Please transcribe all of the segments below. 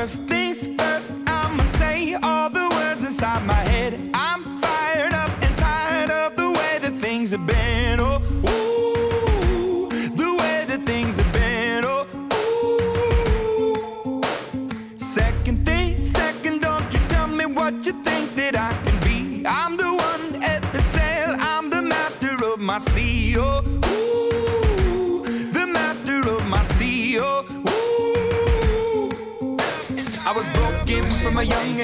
First things first,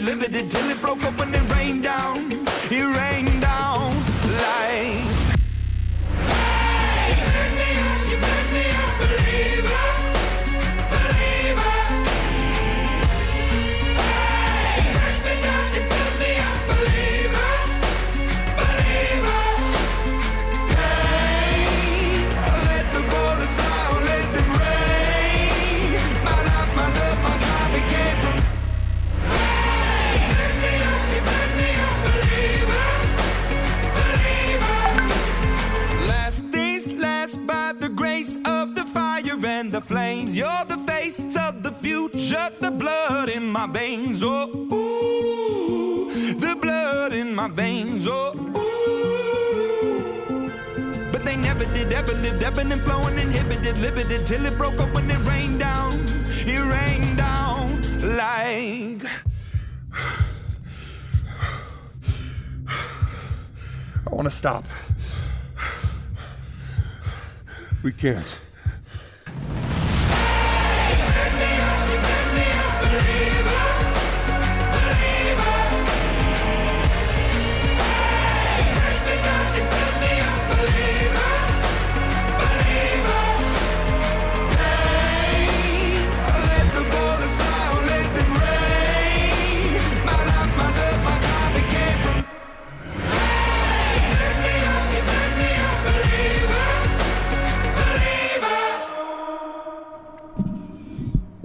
limited. The flames. You're the face of the future, the blood in my veins. Oh, ooh, the blood in my veins. Oh, ooh. But they never did, ever lived, ebbing and flowing, inhibited, limited, till it broke open and rained down. It rained down like. I want to stop. We can't.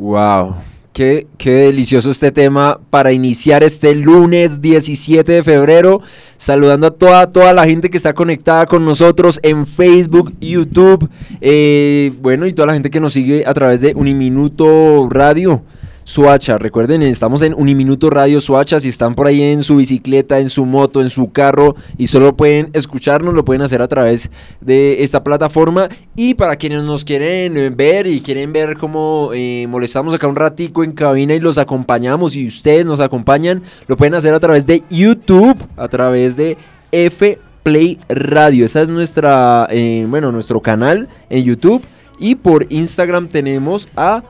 Wow. Qué, qué delicioso este tema para iniciar este lunes 17 de febrero. Saludando a toda, toda la gente que está conectada con nosotros en Facebook, YouTube. eh, bueno, y toda la gente que nos sigue a través de Uniminuto Radio. Suacha, recuerden, estamos en Uniminuto Radio Suacha, si están por ahí en su bicicleta, en su moto, en su carro y solo pueden escucharnos, lo pueden hacer a través de esta plataforma. Y para quienes nos quieren ver y quieren ver cómo eh, molestamos acá un ratico en cabina y los acompañamos y ustedes nos acompañan, lo pueden hacer a través de YouTube, a través de F Play Radio, esta es nuestra, eh, bueno, nuestro canal en YouTube. Y por Instagram tenemos a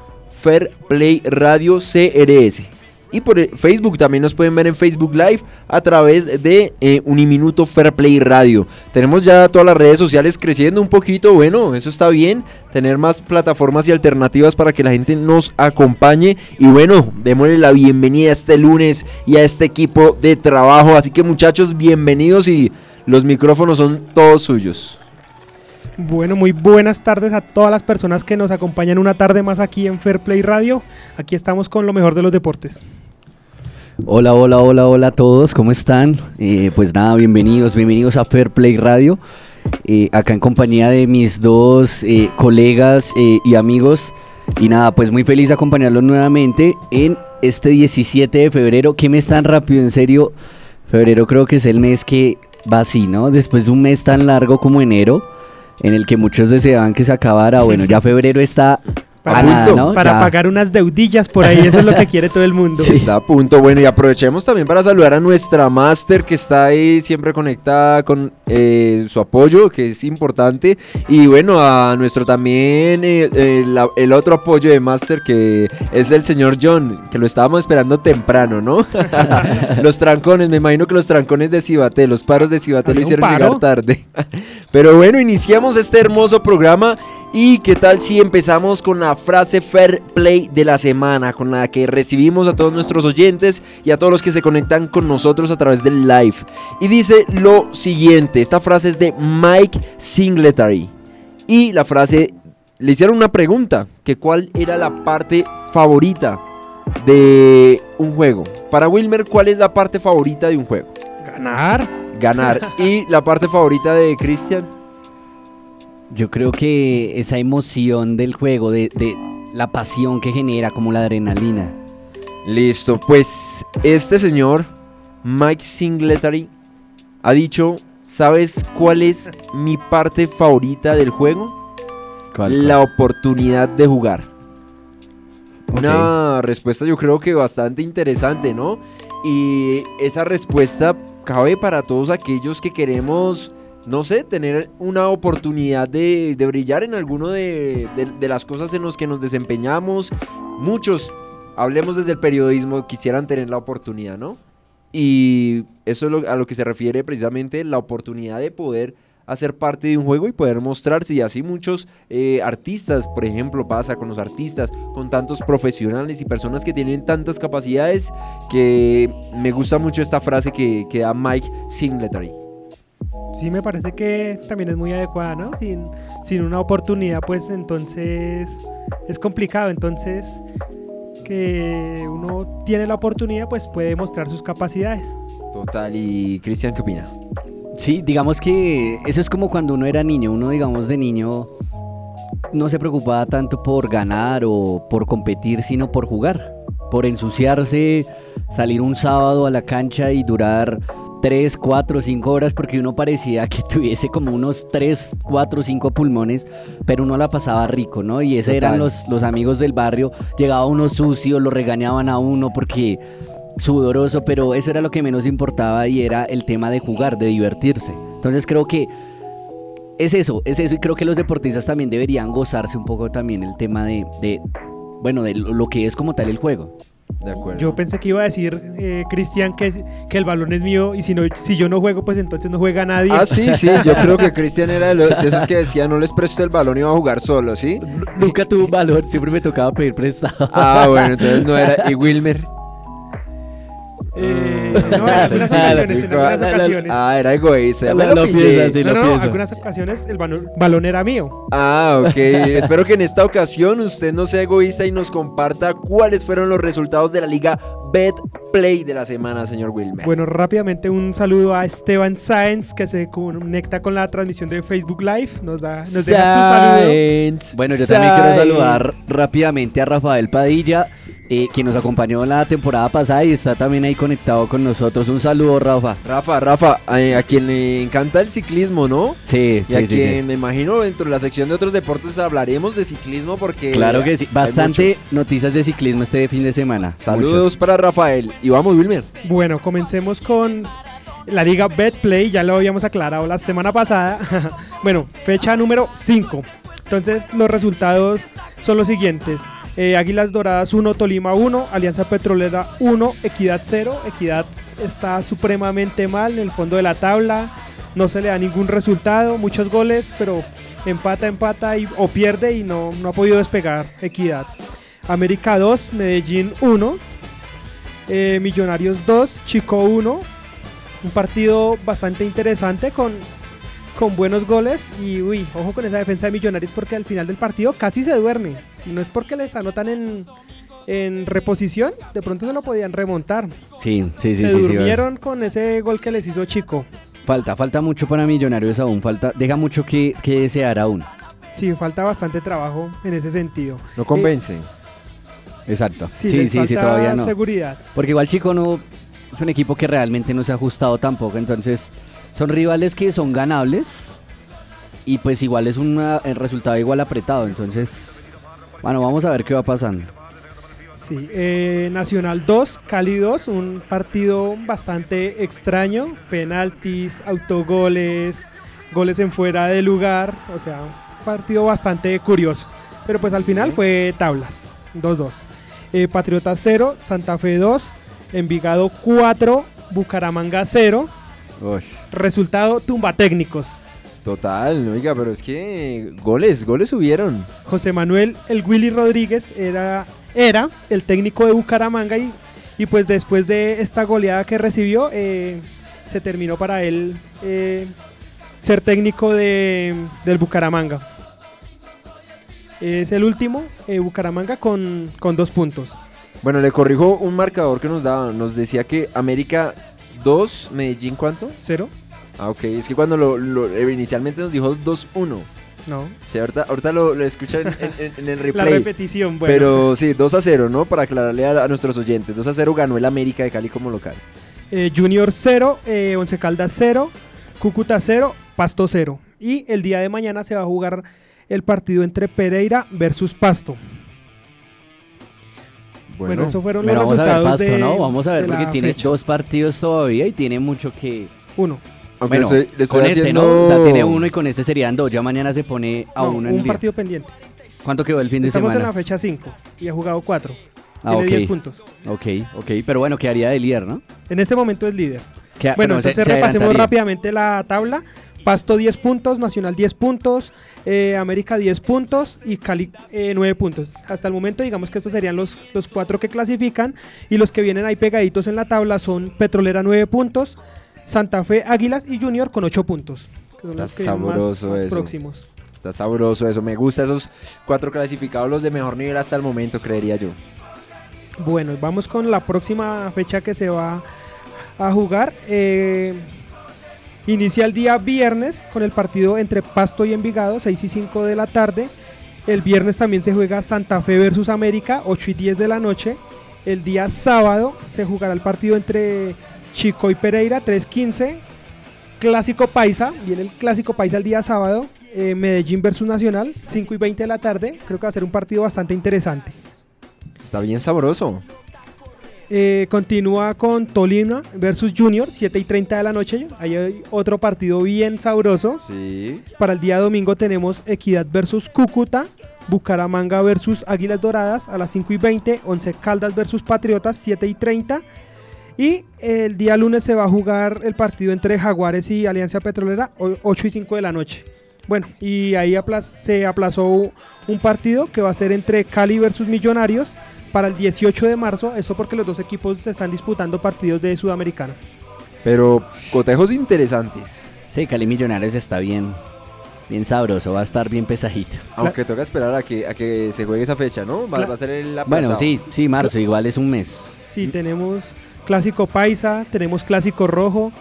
Fair Play Radio CRS. Y por Facebook también nos pueden ver en Facebook Live a través de eh, Uniminuto Fair Play Radio. Tenemos ya todas las redes sociales creciendo un poquito, bueno, eso está bien. Tener más plataformas y alternativas para que la gente nos acompañe. Y bueno, démosle la bienvenida este lunes y a este equipo de trabajo. Así que muchachos, bienvenidos y los micrófonos son todos suyos. Bueno, muy buenas tardes a todas las personas que nos acompañan una tarde más aquí en Fair Play Radio. Aquí estamos con lo mejor de los deportes. Hola, hola, hola, hola a todos, ¿cómo están? Eh, pues nada, bienvenidos, bienvenidos a Fair Play Radio. eh, acá en compañía de mis dos eh, colegas eh, y amigos. Y nada, pues muy feliz de acompañarlos nuevamente en este 17 de febrero. ¿Qué mes tan rápido? En serio, Febrero creo que es el mes que va así, ¿no? Después de un mes tan largo como enero, en el que muchos deseaban que se acabara, bueno, ya febrero está Para, a nada, ¿no? para Ya. pagar unas deudillas por ahí, eso es lo que quiere todo el mundo. Está a punto. Bueno, y aprovechemos también para saludar a nuestra máster que está ahí siempre conectada con eh, su apoyo, que es importante. Y bueno, a nuestro también, eh, eh, la- el otro apoyo de máster que es el señor John, que lo estábamos esperando temprano, ¿no? los trancones, me imagino que los trancones de Cibaté, los paros de Cibaté lo ¿Había un hicieron llegar tarde. Pero bueno, iniciamos este hermoso programa. ¿Y qué tal si empezamos con la frase Fair Play de la semana, con la que recibimos a todos nuestros oyentes y a todos los que se conectan con nosotros a través del live? Y dice lo siguiente, esta frase es de Mike Singletary. Y la frase, le hicieron una pregunta, que cuál era la parte favorita de un juego. Para Wilmer, ¿cuál es la parte favorita de un juego? Ganar. Ganar. ¿Y la parte favorita de Christian? Yo creo que esa emoción del juego, de, de la pasión que genera, como la adrenalina. Listo, pues este señor, Mike Singletary, ha dicho, ¿sabes cuál es mi parte favorita del juego? ¿Cuál, La oportunidad de jugar. Una respuesta yo creo que bastante interesante, ¿no? Y esa respuesta cabe para todos aquellos que queremos, no sé, tener una oportunidad de, brillar en alguno de las cosas en las que nos desempeñamos. Muchos, hablemos desde el periodismo, quisieran tener la oportunidad, ¿no? Y eso es lo- a lo que se refiere precisamente la oportunidad de poder hacer parte de un juego y poder mostrarse. Y así muchos eh, artistas, por ejemplo, pasa con los artistas, con tantos profesionales y personas que tienen tantas capacidades que me gusta mucho esta frase que, que da Mike Singletary. Sí, me parece que también es muy adecuada, ¿no? Sin, una oportunidad, pues entonces es complicado. Entonces, que uno tiene la oportunidad, pues puede mostrar sus capacidades. Total, y Cristian, ¿qué opina? Sí, digamos que eso es como cuando uno era niño. Uno, digamos, de niño no se preocupaba tanto por ganar o por competir, sino por jugar. Por ensuciarse, salir un sábado a la cancha y durar 3, 4, 5 horas porque uno parecía que tuviese como unos 3, 4, 5 pulmones, pero uno la pasaba rico, ¿no? Y esos eran los, los amigos del barrio. Llegaba uno sucio, lo regañaban a uno porque sudoroso, pero eso era lo que menos importaba y era el tema de jugar, de divertirse. Entonces creo que es eso, es eso y creo que los deportistas también deberían gozarse un poco también el tema de, de bueno, de lo que es como tal el juego. De acuerdo. Yo pensé que iba a decir, eh, Cristian, que, que el balón es mío y si, no, si yo no juego, pues entonces no juega nadie. Ah, sí, sí, yo creo que Cristian era de, los- de esos que decía no les presto el balón y va a jugar solo, ¿sí? Nunca tuve un valor, siempre me tocaba pedir prestado. Ah, bueno, entonces no era. ¿Y Wilmer? Eh, no, en Ah, algunas ocasiones, en algunas ocasiones. Ah, era egoísta. Lo- me lo lo pillé. piensas, sí. no, lo no, no, pienso. algunas ocasiones el balón, balón era mío. Ah, ok. Espero que en esta ocasión usted no sea egoísta y nos comparta cuáles fueron los resultados de la liga Bet Play de la semana, señor Wilmer. Bueno, rápidamente un saludo a Esteban Sáenz que se conecta con la transmisión de Facebook Live. Nos da, nos deja su saludo. Bueno, yo también quiero saludar rápidamente a Rafael Padilla, eh, quien nos acompañó la temporada pasada y está también ahí conectado con nosotros. Un saludo, Rafa. Rafa, Rafa, eh, a quien le encanta el ciclismo, ¿no? Sí, Y a sí, sí, quien sí. me imagino dentro de la sección de otros deportes hablaremos de ciclismo porque... Claro que sí. Bastante noticias de ciclismo este fin de semana. Saludos para Rafael. Y vamos, Wilmer. Bueno, comencemos con la liga Betplay, ya lo habíamos aclarado la semana pasada. bueno, fecha número 5. Entonces, los resultados son los siguientes. Eh, Águilas Doradas 1, Tolima 1, Alianza Petrolera 1, Equidad 0. Equidad está supremamente mal en el fondo de la tabla. No se le da ningún resultado, muchos goles, pero empata, empata y, o pierde y no, no ha podido despegar Equidad. América 2, Medellín 1, eh, Millonarios 2, Chico 1. Un partido bastante interesante con, con buenos goles. Y uy, ojo con esa defensa de Millonarios porque al final del partido casi se duerme. Si no es porque les anotan en, en reposición, de pronto se lo podían remontar. Sí, sí, sí. se sí, sí, durmieron con ese gol que les hizo Chico. Falta, falta mucho para Millonarios aún. Falta, deja mucho que, que desear aún. Sí, falta bastante trabajo en ese sentido. No convence. Exacto. Sí, Sí, les sí, sí, falta todavía no. seguridad. Porque igual Chico no. es un equipo que realmente no se ha ajustado tampoco, entonces son rivales que son ganables y pues igual es una- el resultado igual apretado, entonces bueno, vamos a ver qué va pasando. Sí, eh, Nacional 2, Cali 2, un partido bastante extraño, penaltis, autogoles, goles en fuera de lugar, o sea, un partido bastante curioso. Pero pues al final fue tablas, 2-2. Eh, Patriotas 0, Santa Fe 2, Envigado 4, Bucaramanga 0, Uy. resultado tumba técnicos. Total, oiga, pero es que goles, goles subieron. José Manuel El Willy Rodríguez era, era el técnico de Bucaramanga y, y pues después de esta goleada que recibió eh, se terminó para él eh, ser técnico de, del Bucaramanga. Es el último, eh, Bucaramanga con, con dos puntos. Bueno, le corrijo un marcador que nos daba. Nos decía que América 2, Medellín, ¿cuánto? ¿Cero? Ah, ok. Es que cuando lo, lo- eh, inicialmente nos dijo 2-1. No. Sí, ahorita, ahorita lo, lo escuchan en, en- en el La replay. repetición, bueno. Pero sí, 2 a 0, ¿no? Para aclararle a, a nuestros oyentes. 2 a 0 ganó el América de Cali como local. Eh, Junior 0, eh, Once Caldas 0, Cúcuta 0, Pasto 0. Y el día de mañana se va a jugar el partido entre Pereira versus Pasto. Bueno, Bueno, eso fueron los vamos a ver resultados Pasto, de, ¿no? Vamos a ver porque la tiene fecha. dos partidos todavía y tiene mucho que... Uno. Aunque Bueno, estoy, estoy con este, haciendo... ¿no? O sea, tiene uno y con este serían dos. Ya mañana se pone a No, uno en un el partido pendiente. ¿Cuánto quedó el fin de Estamos en semana? la fecha 5 y ha jugado 4. Ah, Tiene ok. 10 puntos. Ok, ok, pero bueno, quedaría de líder, ¿no? En este momento es líder. Queda- Bueno, no, se- entonces se repasemos rápidamente la tabla. Pasto 10 puntos, Nacional 10 puntos, eh, América 10 puntos y Cali eh, 9 puntos. Hasta el momento digamos que estos serían los, los cuatro que clasifican y los que vienen ahí pegaditos en la tabla son Petrolera 9 puntos, Santa Fe, Águilas y Junior con 8 puntos. que Está más- sabroso más eso. próximos. Está sabroso eso. Me gusta esos cuatro clasificados, los de mejor nivel hasta el momento, creería yo. Bueno, vamos con la próxima fecha que se va a jugar. Eh, inicia el día viernes con el partido entre Pasto y Envigado, 6 y 5 de la tarde. El viernes también se juega Santa Fe versus América, 8 y 10 de la noche. El día sábado se jugará el partido entre Chico y Pereira, 3-15. Clásico Paisa, viene el Clásico Paisa el día sábado. eh, Medellín versus Nacional, 5 y 20 de la tarde. Creo que va a ser un partido bastante interesante. Está bien sabroso. Eh, continúa con Tolima versus Junior, 7 y 30 de la noche. Ahí hay otro partido bien sabroso. Sí. Para el día domingo tenemos Equidad versus Cúcuta, Bucaramanga versus Águilas Doradas a las 5 y 20, 11 Caldas versus Patriotas, 7 y 30. Y el día lunes se va a jugar el partido entre Jaguares y Alianza Petrolera, o- 8 y 5 de la noche. Bueno, y ahí apla- se aplazó un partido que va a ser entre Cali versus Millonarios para el 18 de marzo. Eso porque los dos equipos se están disputando partidos de Sudamericana. Pero cotejos interesantes. Sí, Cali Millonarios está bien, bien sabroso, va a estar bien pesadito. Aunque toca esperar a que, a que se juegue esa fecha, ¿no? Va, a ser el Bueno, aplazado. sí, sí, marzo, igual es un mes. Sí, tenemos clásico paisa, tenemos clásico rojo.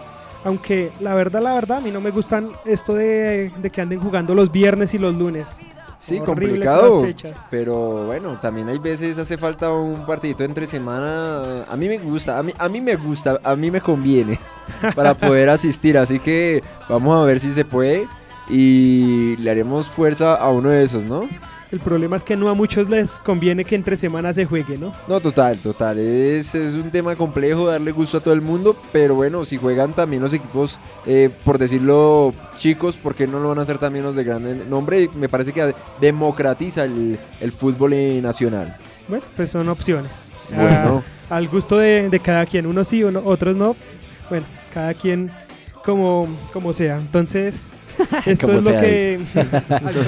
Aunque la verdad, la verdad, a mí no me gustan esto de, de que anden jugando los viernes y los lunes. Sí, complicado. Pero bueno, también hay veces hace falta un partidito entre semana. A mí me gusta, a mí, a mí me gusta, a mí me conviene para poder asistir. Así que vamos a ver si se puede y le haremos fuerza a uno de esos, ¿no? El problema es que no a muchos les conviene que entre semanas se juegue, ¿no? No, total, total. Es, es un tema complejo darle gusto a todo el mundo, pero bueno, si juegan también los equipos, eh, por decirlo chicos, ¿por qué no lo van a hacer también los de gran nombre? Me parece que democratiza el, el fútbol nacional. Bueno, pues son opciones. Bueno. Ah, al gusto de, de cada quien. Unos sí, uno, otros no. Bueno, cada quien como, como sea. Entonces, esto Como es lo que...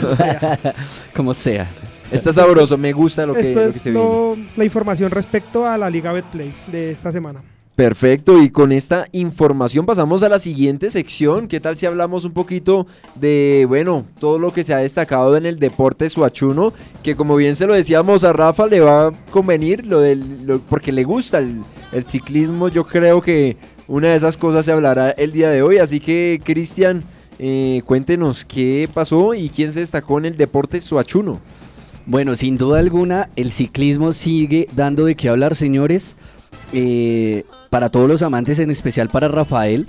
Como sea. Como sea. Está sabroso, me gusta lo que, Esto lo que es se viene. lo- la información respecto a la Liga Betplay de esta semana. Perfecto, y con esta información pasamos a la siguiente sección. ¿Qué tal si hablamos un poquito de, bueno, todo lo que se ha destacado en el deporte suachuno? Que como bien se lo decíamos a Rafa, le va a convenir lo del, lo- porque le gusta el, el ciclismo. Yo creo que una de esas cosas se hablará el día de hoy. Así que, Cristian, eh, cuéntenos qué pasó y quién se destacó en el deporte suachuno. Bueno, sin duda alguna, el ciclismo sigue dando de qué hablar, señores. Eh, para todos los amantes, en especial para Rafael,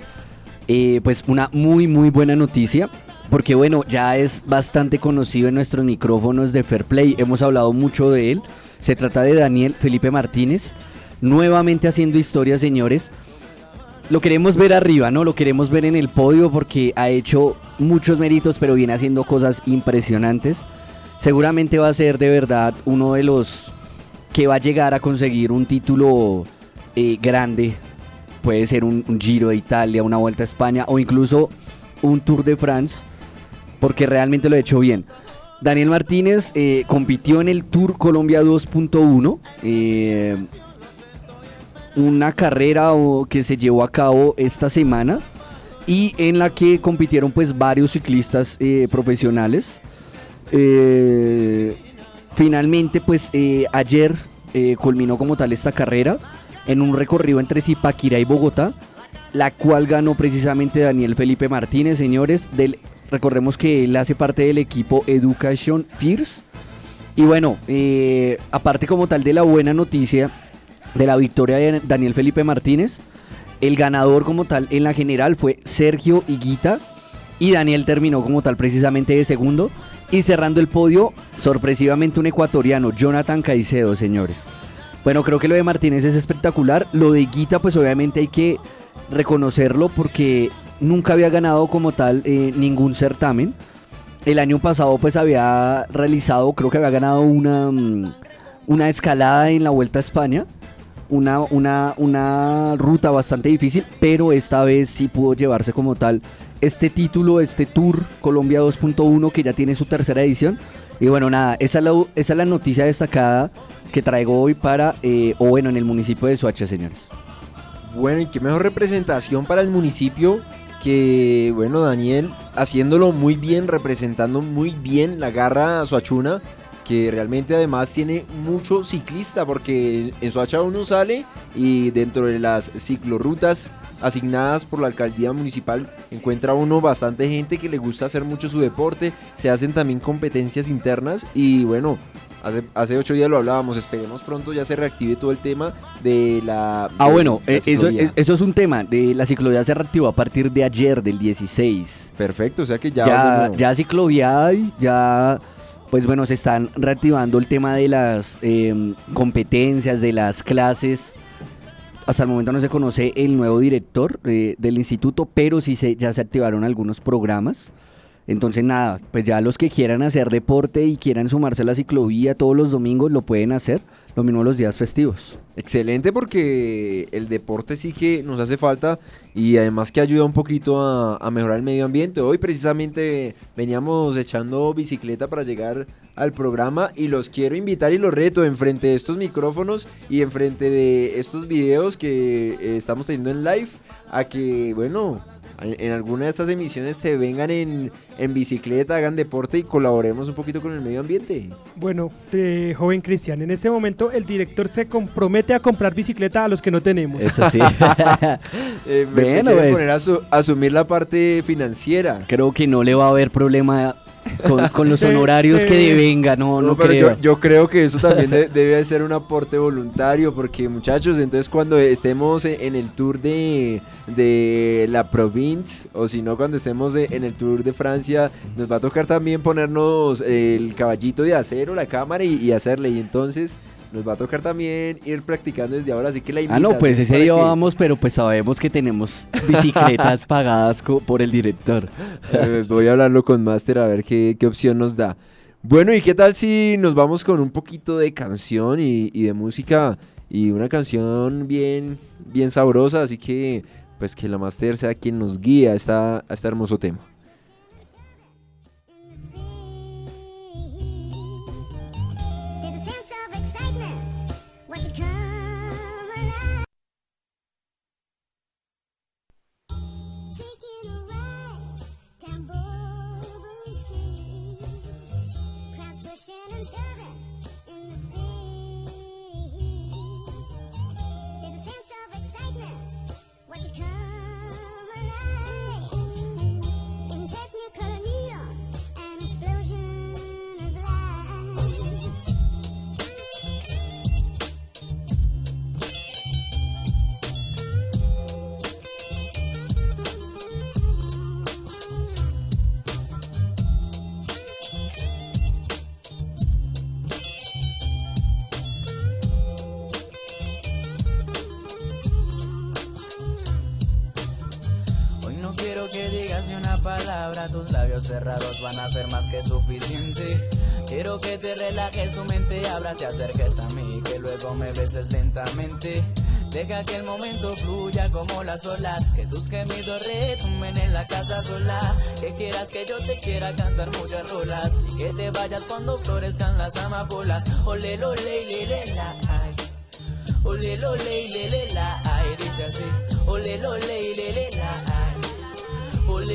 eh, pues una muy muy buena noticia. Porque bueno, ya es bastante conocido en nuestros micrófonos de Fair Play. Hemos hablado mucho de él. Se trata de Daniel Felipe Martínez. Nuevamente haciendo historia, señores. Lo queremos ver arriba, ¿no? Lo queremos ver en el podio porque ha hecho muchos méritos, pero viene haciendo cosas impresionantes. Seguramente va a ser de verdad uno de los que va a llegar a conseguir un título eh, grande. Puede ser un, Giro de Italia, una Vuelta a España o incluso un Tour de France porque realmente lo ha hecho bien. Daniel Martínez eh, compitió en el Tour Colombia 2.1, eh, una carrera que se llevó a cabo esta semana y en la que compitieron pues varios ciclistas eh, profesionales. Eh, finalmente pues eh, ayer culminó como tal esta carrera en un recorrido entre Zipaquirá y Bogotá, la cual ganó precisamente Daniel Felipe Martínez, señores, recordemos que él hace parte del equipo Education First. Y bueno, aparte como tal de la buena noticia de la victoria de Daniel Felipe Martínez, el ganador como tal en la general fue Sergio Higuita y Daniel terminó como tal precisamente de segundo. Y cerrando el podio, sorpresivamente un ecuatoriano, Jonathan Caicedo, señores. Bueno, creo que lo de Martínez es espectacular. Lo de Higuita, pues obviamente hay que reconocerlo porque nunca había ganado como tal eh, ningún certamen. El año pasado pues había realizado, creo que había ganado una, mm, una escalada en la Vuelta a España. Una, una, una ruta bastante difícil, pero esta vez sí pudo llevarse como tal este título, este Tour Colombia 2.1 que ya tiene su tercera edición. Y bueno, nada, esa es la, esa es la noticia destacada que traigo hoy para, eh, o bueno, en el municipio de Soacha, señores. Bueno, y qué mejor representación para el municipio que, bueno, Daniel haciéndolo muy bien, representando muy bien la garra suachuna, que realmente además tiene mucho ciclista, porque en Soacha uno sale y dentro de las ciclorrutas asignadas por la alcaldía municipal encuentra uno bastante gente que le gusta hacer mucho su deporte, se hacen también competencias internas y bueno, hace, hace ocho días lo hablábamos, esperemos pronto ya se reactive todo el tema de la... Ah, bueno, la eh, eso, eso es un tema. De la ciclovía se reactivó a partir de ayer, del 16. Perfecto, o sea que ya... Ya, ya, ciclovía hay, ya, pues bueno, se están reactivando el tema de las eh, competencias, de las clases. Hasta el momento no se conoce el nuevo director eh, del instituto, pero sí se, ya se activaron algunos programas. Entonces nada, pues ya los que quieran hacer deporte y quieran sumarse a la ciclovía todos los domingos lo pueden hacer, lo mismo los días festivos. Excelente porque el deporte sí que nos hace falta y además que ayuda un poquito a, mejorar el medio ambiente. Hoy precisamente veníamos echando bicicleta para llegar al programa y los quiero invitar y los reto enfrente de estos micrófonos y enfrente de estos videos que eh, estamos teniendo en live a que, bueno, en alguna de estas emisiones se vengan en, en bicicleta, hagan deporte y colaboremos un poquito con el medio ambiente. Bueno, eh, joven Cristian, en este momento el director se compromete a comprar bicicleta a los que no tenemos. Eso sí. Eh, me- me Bueno, pues. poner a su- asumir la parte financiera. Creo que no le va a haber problema con, con los honorarios sí. que devenga, no, no, pero creo. yo, yo creo que eso también de- debe de ser un aporte voluntario, porque muchachos, entonces cuando estemos e- en el tour de, de la provincia, o si no cuando estemos e- en el tour de Francia, nos va a tocar también ponernos el caballito de acero, la cámara y, y hacerle, y entonces nos va a tocar también ir practicando desde ahora, así que la Ah, invitación no, pues ese día que- vamos, pero pues sabemos que tenemos bicicletas pagadas por el director. Eh, voy a hablarlo con Master a ver qué, qué opción nos da. Bueno, ¿y qué tal si nos vamos con un poquito de canción y, y de música? Y una canción bien, bien sabrosa, así que pues que la Master sea quien nos guíe a, esta, a este hermoso tema. what you could. Palabra, tus labios cerrados van a ser más que suficiente. Quiero que te relajes tu mente, abra, te acerques a mí, que luego me beses lentamente. Deja que el momento fluya como las olas, que tus gemidos retumben en la casa sola. Que quieras que yo te quiera cantar muchas rolas y que te vayas cuando florezcan las amapolas. Ole, lo, le, le, la, ay. Ole, lo, le, le, la, ay. Dice así. Ole, lo, le, le, la, ay.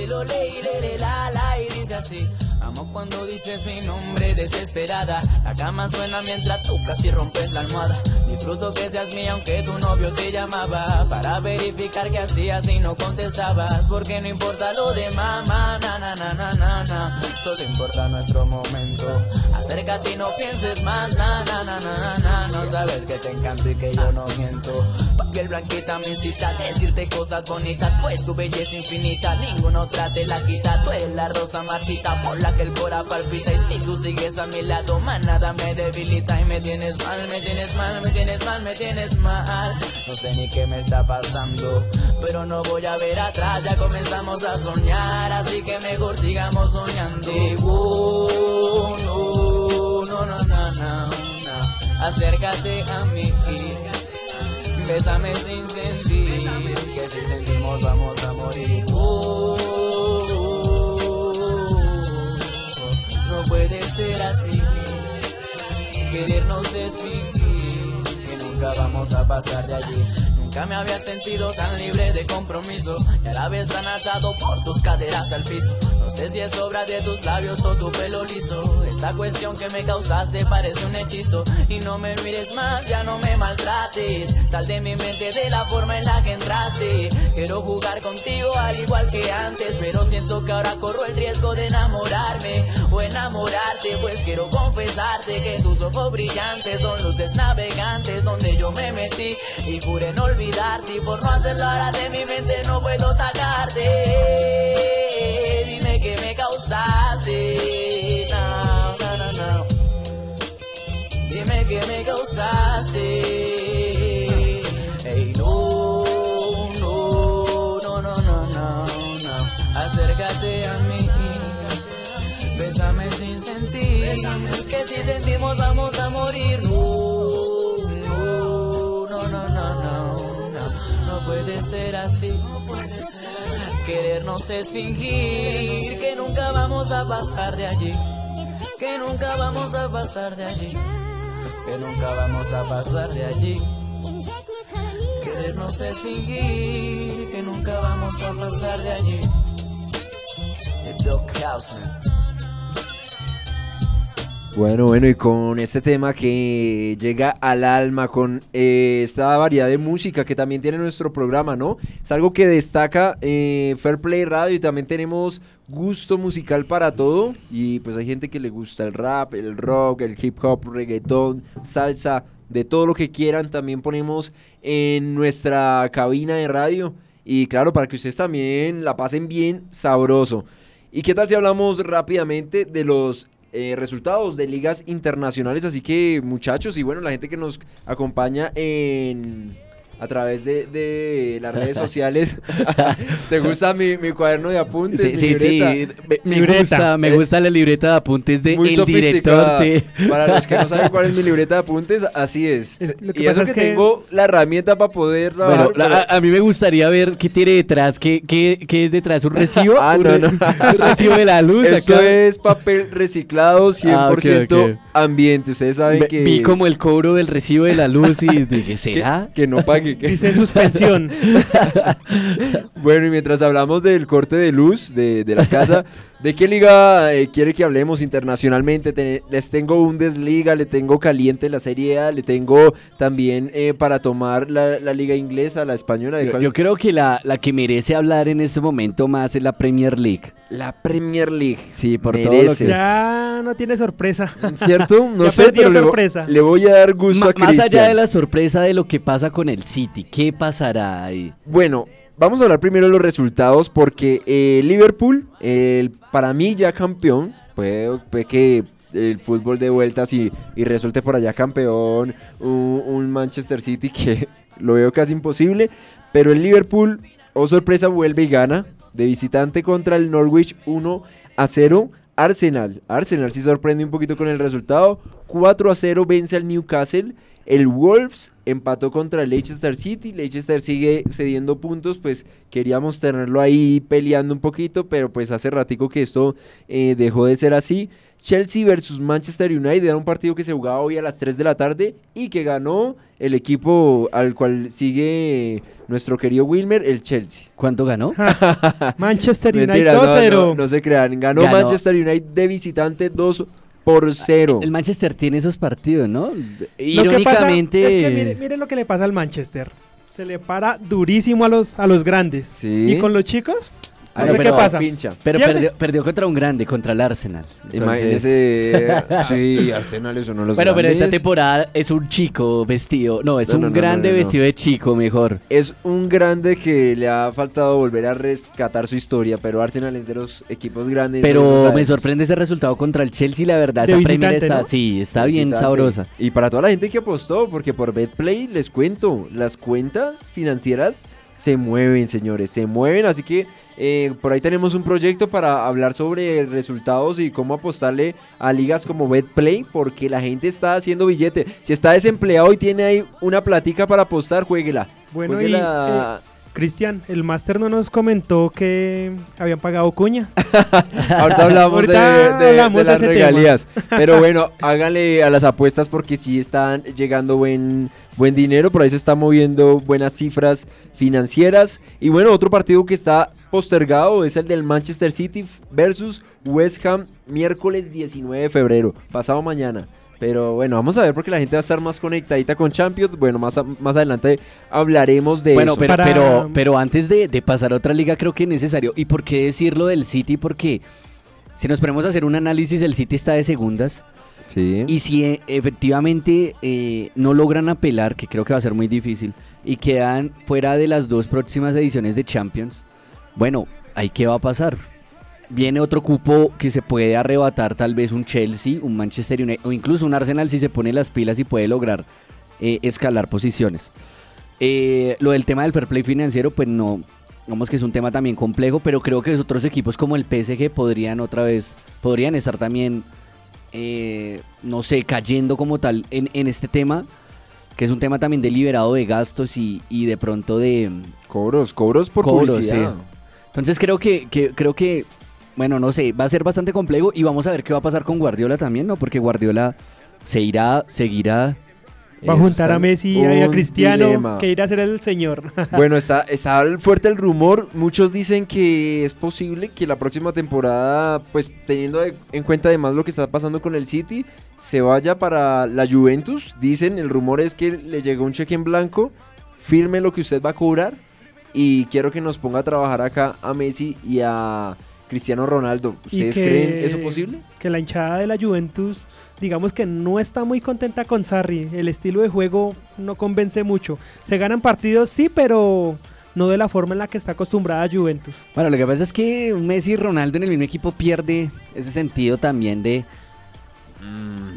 Lo, le, le, le, la, la, y dice así. Amo cuando dices mi nombre desesperada. La cama suena mientras tú casi rompes la almohada. Disfruto que seas mía aunque tu novio te llamaba. Para verificar que hacías y no contestabas. Porque no importa lo de mamá, na na na na na na. Solo importa nuestro momento. Acércate y no pienses más, na na na na na na. No sabes que te encanto y que yo no miento. Piel blanquita me incita a decirte cosas bonitas. Pues tu belleza infinita, ninguna otra te la quita. Tú eres la rosa marchita por la que el cora palpita. Y si tú sigues a mi lado, más nada me debilita. Y me tienes mal, me tienes mal, me tienes mal, me tienes mal. No sé ni qué me está pasando, pero no voy a ver atrás. Ya comenzamos a soñar, así que mejor sigamos soñando. Y, uh, no, no, no, no, no, no. Acércate a mí. Bésame sin sentir que si sentimos vamos a morir. Oh, no puede ser así. Querernos es fingir que nunca vamos a pasar de allí. Nunca me había sentido tan libre de compromiso y a la vez tan atado por tus caderas al piso. Sé si es obra de tus labios o tu pelo liso. Esta cuestión que me causaste parece un hechizo. Y no me mires más, ya no me maltrates. Sal de mi mente de la forma en la que entraste. Quiero jugar contigo al igual que antes. Pero siento que ahora corro el riesgo de enamorarme o enamorarte. Pues quiero confesarte que tus ojos brillantes son luces navegantes donde yo me metí. Y juré no olvidarte. Y por no hacerlo ahora de mi mente no puedo sacarte. Me causaste. No, no, no. Dime que me causaste. Ey, no, no, no, no, no, no, no. Acércate a mí. Bésame sin sentir. Que si sentimos vamos a morir. No, No puede ser así. Querernos es fingir que nunca vamos a pasar de allí. Que nunca vamos a pasar de allí. Que nunca vamos a pasar de allí. Querernos es fingir que nunca vamos a pasar de allí. The Dog. Bueno, bueno, y con este tema que llega al alma, con eh, esta variedad de música que también tiene nuestro programa, ¿no? Es algo que destaca eh, Fair Play Radio y también tenemos gusto musical para todo. Y pues hay gente que le gusta el rap, el rock, el hip hop, reggaetón, salsa, de todo lo que quieran. También ponemos en nuestra cabina de radio. Y claro, para que ustedes también la pasen bien sabroso. ¿Y qué tal si hablamos rápidamente de los eh, resultados de ligas internacionales. Así que muchachos y bueno, la gente que nos acompaña en a través de, de las redes sociales. ¿Te gusta mi, mi cuaderno de apuntes? Sí, mi sí, sí. libreta? Me, me Libreta. gusta, me Eh, gusta la libreta de apuntes de Muy el director, sofisticada. sí. Para los que no saben cuál es mi libreta de apuntes, así es. Es- lo que y eso pasa que, es que- tengo la herramienta para poder trabajar. Bueno, la- a, a mí me gustaría ver qué tiene detrás, qué, qué, qué es detrás, un recibo, Ah, un, no, re- no. un recibo de la luz. Eso acá. es papel reciclado, 100% Ah, ambiente. Ustedes saben que... Vi como el cobro del recibo de la luz y dije, que, ¿será? que no pague. Dice suspensión. Bueno, y mientras hablamos del corte de luz de, de la casa, ¿de qué liga eh, quiere que hablemos internacionalmente? Te- les tengo Bundesliga, le tengo caliente la Serie A, le tengo también eh, para tomar la, la liga inglesa, la española. ¿de Yo, yo creo que la, la que merece hablar en este momento más es la Premier League. La Premier League. Sí, por todo lo Merece. que- ya no tiene sorpresa. ¿Cierto? No Ya sé, pero le, vo- sorpresa. le voy a dar gusto Ma- a más allá Cristian. de la sorpresa de lo que pasa con el City, ¿qué pasará ahí? Bueno, vamos a hablar primero de los resultados porque eh, Liverpool, el, para mí ya campeón, puede, puede que el fútbol de vueltas y, y resulte por allá campeón un, un Manchester City que lo veo casi imposible, pero el Liverpool, oh sorpresa, vuelve y gana. de visitante contra el Norwich 1 a 0. Arsenal, Arsenal sí sorprende un poquito con el resultado. 4 a 0 vence al Newcastle. El Wolves empató contra el Leicester City. Leicester sigue cediendo puntos, pues queríamos tenerlo ahí peleando un poquito, pero pues hace ratico que esto eh, dejó de ser así. Chelsea versus Manchester United era un partido que se jugaba hoy a las 3 de la tarde y que ganó el equipo al cual sigue nuestro querido Wilmer, el Chelsea. ¿Cuánto ganó? Manchester United Mentira, no, 2-0. no, no se crean. Ganó, Ganó. Manchester United de visitante 2 por 0. El Manchester tiene esos partidos, ¿no? Lo que Irónicamente. pasa es que mire, mire lo que le pasa al Manchester. Se le para durísimo a los, a los grandes. Sí. Y con los chicos, no Ay, sé pero qué pasa. pincha. Pero perdió, perdió contra un grande, contra el Arsenal. Entonces- Imagínese. sí, Arsenal es uno de los Bueno, pero esta grandes. temporada es un chico vestido. No, es No, un no, no, grande no, no, no. vestido de chico, mejor. Es un grande que le ha faltado volver a rescatar su historia, pero Arsenal es de los equipos grandes. no lo Pero me sorprende ese resultado contra el Chelsea, la verdad. De Esa Premier está, ¿no? sí, está bien Visitante. sabrosa. Y para toda la gente que apostó, porque por BetPlay les cuento, las cuentas financieras se mueven, señores, se mueven. Así que eh, por ahí tenemos un proyecto para hablar sobre resultados y cómo apostarle a ligas como BetPlay, porque la gente está haciendo billete. Si está desempleado y tiene ahí una platica para apostar, jueguela. Bueno, y, Jueguela- Cristian, el máster no nos comentó que habían pagado cuña. Ahorita hablamos Ahorita de, de- hablamos de de las ese tema. regalías. Pero bueno, háganle a las apuestas porque sí están llegando buen, buen dinero. Por ahí se están moviendo buenas cifras financieras. Y bueno, otro partido que está postergado es el del Manchester City versus West Ham miércoles 19 de febrero, pasado mañana. Pero bueno, vamos a ver porque la gente va a estar más conectadita con Champions. Bueno, más, a- más adelante hablaremos de Bueno, eso. pero, Para- pero, pero antes de, de pasar a otra liga, creo que es necesario. ¿Y por qué decirlo del City? Porque si nos ponemos a hacer un análisis, el City está de segundas. Sí. Y si eh, efectivamente eh, no logran apelar, que creo que va a ser muy difícil, y quedan fuera de las dos próximas ediciones de Champions, bueno, ahí qué va a pasar. Viene otro cupo que se puede arrebatar tal vez un Chelsea, un Manchester United o incluso un Arsenal si se pone las pilas y puede lograr eh, escalar posiciones. Eh, lo del tema del fair play financiero, pues no, digamos que es un tema también complejo, pero creo que otros equipos como el PSG podrían otra vez, podrían estar también, eh, no sé, cayendo como tal en, en este tema, que es un tema también deliberado de gastos y, y de pronto de... Cobros, cobros por Cobros, publicidad. Entonces creo que, que- creo que, bueno, no sé, va a ser bastante complejo y vamos a ver qué va a pasar con Guardiola también, ¿no? Porque Guardiola se irá, seguirá. Va a juntar a Messi y a Cristiano, dilema. que irá a ser el señor. Bueno, está, está fuerte el rumor. Muchos dicen que es posible que la próxima temporada, pues teniendo en cuenta además lo que está pasando con el City, se vaya para la Juventus. Dicen, el rumor es que le llegó un cheque en blanco, firme lo que usted va a cobrar y quiero que nos ponga a trabajar acá a Messi y a Cristiano Ronaldo. ¿Ustedes que- creen eso posible? Que la hinchada de la Juventus, digamos que no está muy contenta con Sarri. El estilo de juego no convence mucho. Se ganan partidos, sí, pero no de la forma en la que está acostumbrada Juventus. Bueno, lo que pasa es que Messi y Ronaldo en el mismo equipo pierde ese sentido también de,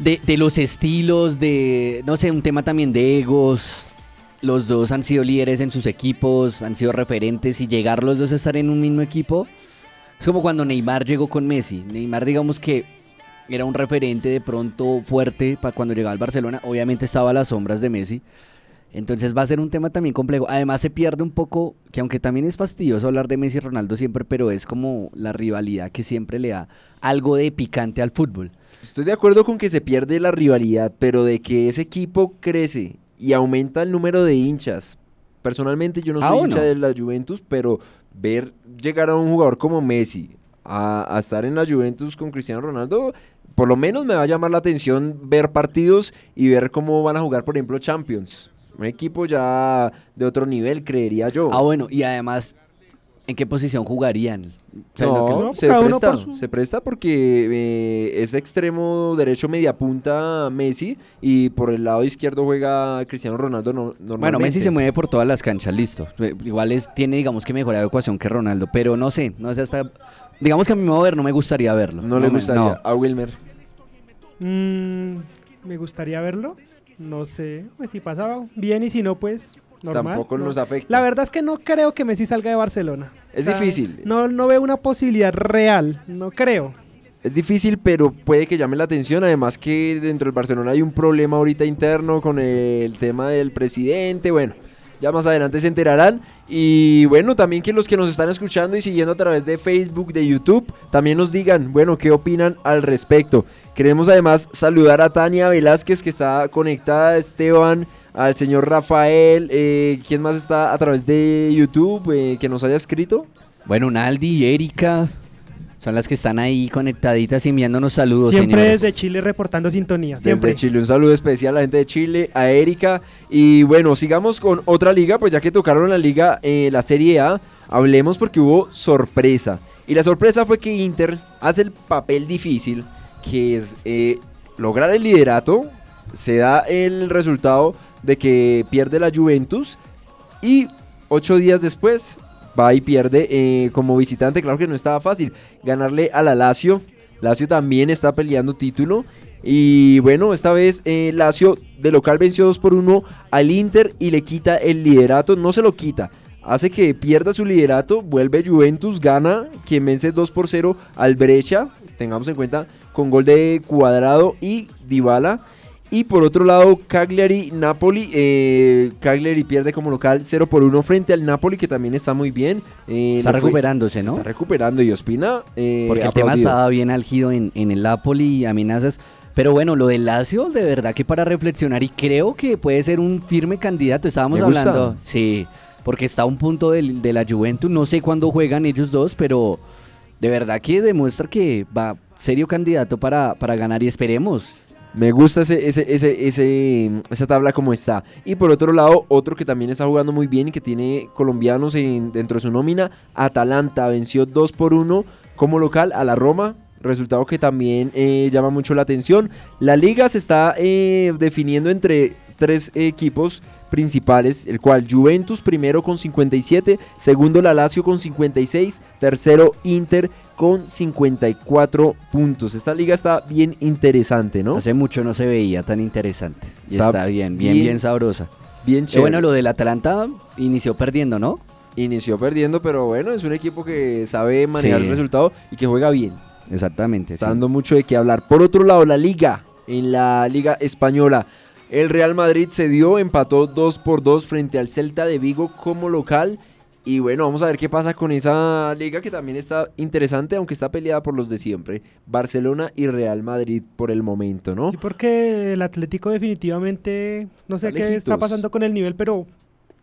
de, de los estilos, de, no sé, un tema también de egos. Los dos han sido líderes en sus equipos, han sido referentes y llegar los dos a estar en un mismo equipo. Es como cuando Neymar llegó con Messi. Neymar, digamos que era un referente de pronto fuerte para cuando llegaba al Barcelona. Obviamente estaba a las sombras de Messi. Entonces va a ser un tema también complejo. Además se pierde un poco, que aunque también es fastidioso hablar de Messi y Ronaldo siempre, pero es como la rivalidad que siempre le da algo de picante al fútbol. Estoy de acuerdo con que se pierde la rivalidad, pero de que ese equipo crece y aumenta el número de hinchas. Personalmente yo no Ah, soy hincha de la Juventus, pero ver llegar a un jugador como Messi a, estar en la Juventus con Cristiano Ronaldo, por lo menos me va a llamar la atención ver partidos y ver cómo van a jugar, por ejemplo, Champions. Un equipo ya de otro nivel, creería yo. Ah, bueno, y además, ¿en qué posición jugarían? Se presta, su- se presta porque eh, es extremo derecho media punta Messi y por el lado izquierdo juega Cristiano Ronaldo no, normalmente. Bueno, Messi se mueve por todas las canchas, listo. Igual es, tiene, digamos que mejor adecuación que Ronaldo, pero no sé, no sé hasta... Digamos que a mi modo de ver no me gustaría verlo. No, le me- gustaría no. a Wilmer. Mm, me gustaría verlo. No sé, pues si pasa bien y si no, pues normal. tampoco no. nos afecta. La verdad es que no creo que Messi salga de Barcelona. Es difícil. No, no veo una posibilidad real, no creo. Es difícil, pero puede que llame la atención. Además que dentro del Barcelona hay un problema ahorita interno con el tema del presidente. Bueno, ya más adelante se enterarán. Y bueno, también que los que nos están escuchando y siguiendo a través de Facebook, de YouTube, también nos digan, bueno, qué opinan al respecto. Queremos además saludar a Tania Velázquez que está conectada, Esteban, al señor Rafael. Eh, ¿Quién más está a través de YouTube eh, que nos haya escrito? Bueno, Naldi y Erika son las que están ahí conectaditas y enviándonos saludos, Siempre señores. desde Chile reportando sintonía. Siempre. Desde Chile, un saludo especial a la gente de Chile, a Erika. Y bueno, sigamos con otra liga, pues ya que tocaron la liga, eh, la Serie A, hablemos porque hubo sorpresa. Y la sorpresa fue que Inter hace el papel difícil, que es eh, lograr el liderato. Se da el resultado de que pierde la Juventus. Y ocho días después va y pierde eh, como visitante. Claro que no estaba fácil ganarle a la Lazio. Lazio también está peleando título. Y bueno, esta vez eh, Lazio de local venció 2 por 1 al Inter y le quita el liderato. No se lo quita. Hace que pierda su liderato. Vuelve Juventus, gana. Quien vence 2 por 0 al Brescia. Tengamos en cuenta con gol de Cuadrado y Dybala. Y por otro lado, Cagliari, Napoli. Eh, Cagliari pierde como local 0 por 1 frente al Napoli, que también está muy bien. Eh, Está recuperándose, se ¿no? está recuperando y Ospina. eh, Porque el tema estaba bien álgido en, en el Napoli y amenazas. Pero bueno, lo del Lazio, de verdad que para reflexionar y creo que puede ser un firme candidato. Estábamos hablando, sí, porque está a un punto del- de la Juventus. No sé cuándo juegan ellos dos, pero de verdad que demuestra que va serio candidato para, para ganar y esperemos. Me gusta ese, ese, ese, ese, esa tabla como está. Y por otro lado, otro que también está jugando muy bien y que tiene colombianos en- dentro de su nómina, Atalanta venció 2 por 1 como local a la Roma. Resultado que también eh, llama mucho la atención. La liga se está eh, definiendo entre tres equipos principales, el cual Juventus primero con 57, segundo la Lazio con 56, tercero Inter con 54 puntos. Esta liga está bien interesante, ¿no? Hace mucho no se veía tan interesante. Y Está está, bien, bien, bien bien, sabrosa. Bien Qué chévere. bueno, lo del Atalanta inició perdiendo, ¿no? Inició perdiendo, pero bueno, es un equipo que sabe manejar Sí. el resultado y que juega bien. Exactamente. Está sí. dando mucho de qué hablar. Por otro lado, la liga, en la liga española, el Real Madrid se dio, empató 2 por 2 frente al Celta de Vigo como local. Y bueno, vamos a ver qué pasa con esa liga que también está interesante, aunque está peleada por los de siempre. Barcelona y Real Madrid por el momento, ¿no? Sí, porque el Atlético definitivamente, no sé Está qué está pasando con el nivel, pero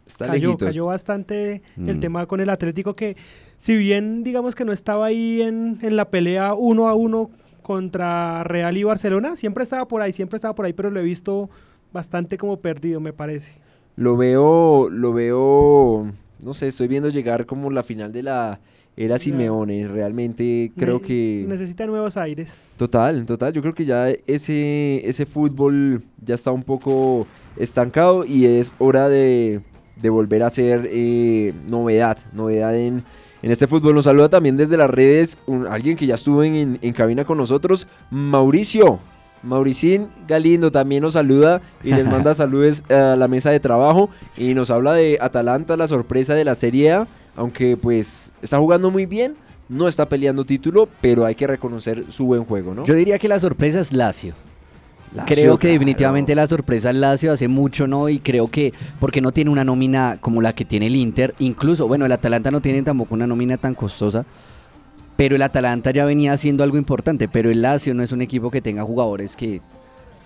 Está cayó, lejitos. cayó bastante el Mm. tema con el Atlético que si bien digamos que no estaba ahí en, en la pelea uno a uno contra Real y Barcelona, siempre estaba por ahí, siempre estaba por ahí, pero lo he visto bastante como perdido, me parece. Lo veo, lo veo, no sé, estoy viendo llegar como la final de la era Simeone. Realmente creo Ne- que... necesita nuevos aires. Total, total. Yo creo que ya ese, ese fútbol ya está un poco estancado y es hora de, de volver a ser eh, novedad, novedad en, en este fútbol. Nos saluda también desde las redes un- alguien que ya estuvo en, en cabina con nosotros, Mauricio. Mauricín Galindo también nos saluda y les manda saludos a la mesa de trabajo y nos habla de Atalanta, la sorpresa de la Serie A, aunque pues está jugando muy bien, no está peleando título, pero hay que reconocer su buen juego, ¿no? Yo diría que la sorpresa es Lazio. Lazio, creo que claro. definitivamente la sorpresa es Lazio hace mucho, ¿no? Y creo que porque no tiene una nómina como la que tiene el Inter, incluso, bueno, el Atalanta no tiene tampoco una nómina tan costosa, pero el Atalanta ya venía haciendo algo importante, pero el Lazio no es un equipo que tenga jugadores que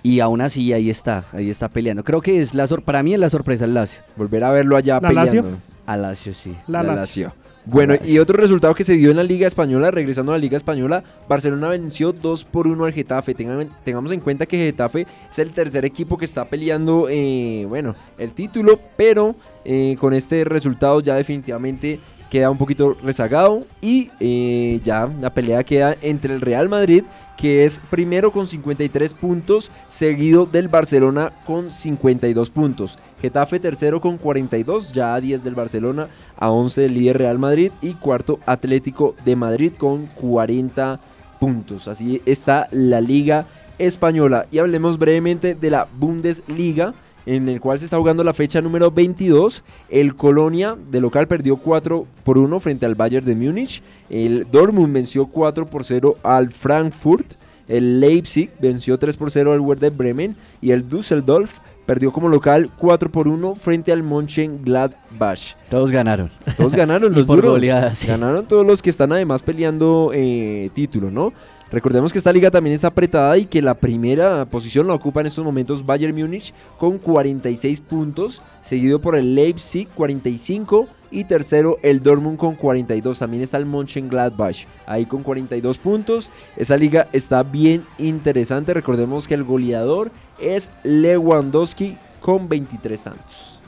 y aún así ahí está, ahí está peleando. Creo que es la sor- para mí es la sorpresa el Lazio. Volver a verlo allá ¿La peleando. Lazio? A Lazio sí. La La Lazio. Lazio. Bueno, y otro resultado que se dio en la Liga Española, regresando a la Liga Española, Barcelona venció 2 por 1 al Getafe. Tengan- tengamos en cuenta que Getafe es el tercer equipo que está peleando, eh, bueno, el título, pero eh, con este resultado ya definitivamente queda un poquito rezagado y eh, ya la pelea queda entre el Real Madrid, que es primero con 53 puntos, seguido del Barcelona con 52 puntos. Getafe tercero con 42, ya a 10 del Barcelona, a 11 del líder Real Madrid y cuarto Atlético de Madrid con 40 puntos. Así está la liga española. Y hablemos brevemente de la Bundesliga. En el cual se está jugando la fecha número 22. El Colonia de local perdió 4 por 1 frente al Bayern de Múnich. El Dortmund venció 4 por 0 al Frankfurt. El Leipzig venció 3 por 0 al Werder Bremen. Y el Düsseldorf perdió como local 4 por 1 frente al Mönchengladbach. Todos ganaron. Todos ganaron los duros. goleada, sí. Ganaron todos los que están además peleando eh, título, ¿no? Recordemos que esta liga también está apretada y que la primera posición la ocupa en estos momentos Bayern Múnich con 46 puntos, seguido por el Leipzig 45 y tercero el Dortmund con 42. También está el Mönchengladbach ahí con 42 puntos. Esa liga está bien interesante. Recordemos que el goleador es Lewandowski con 23 tantos.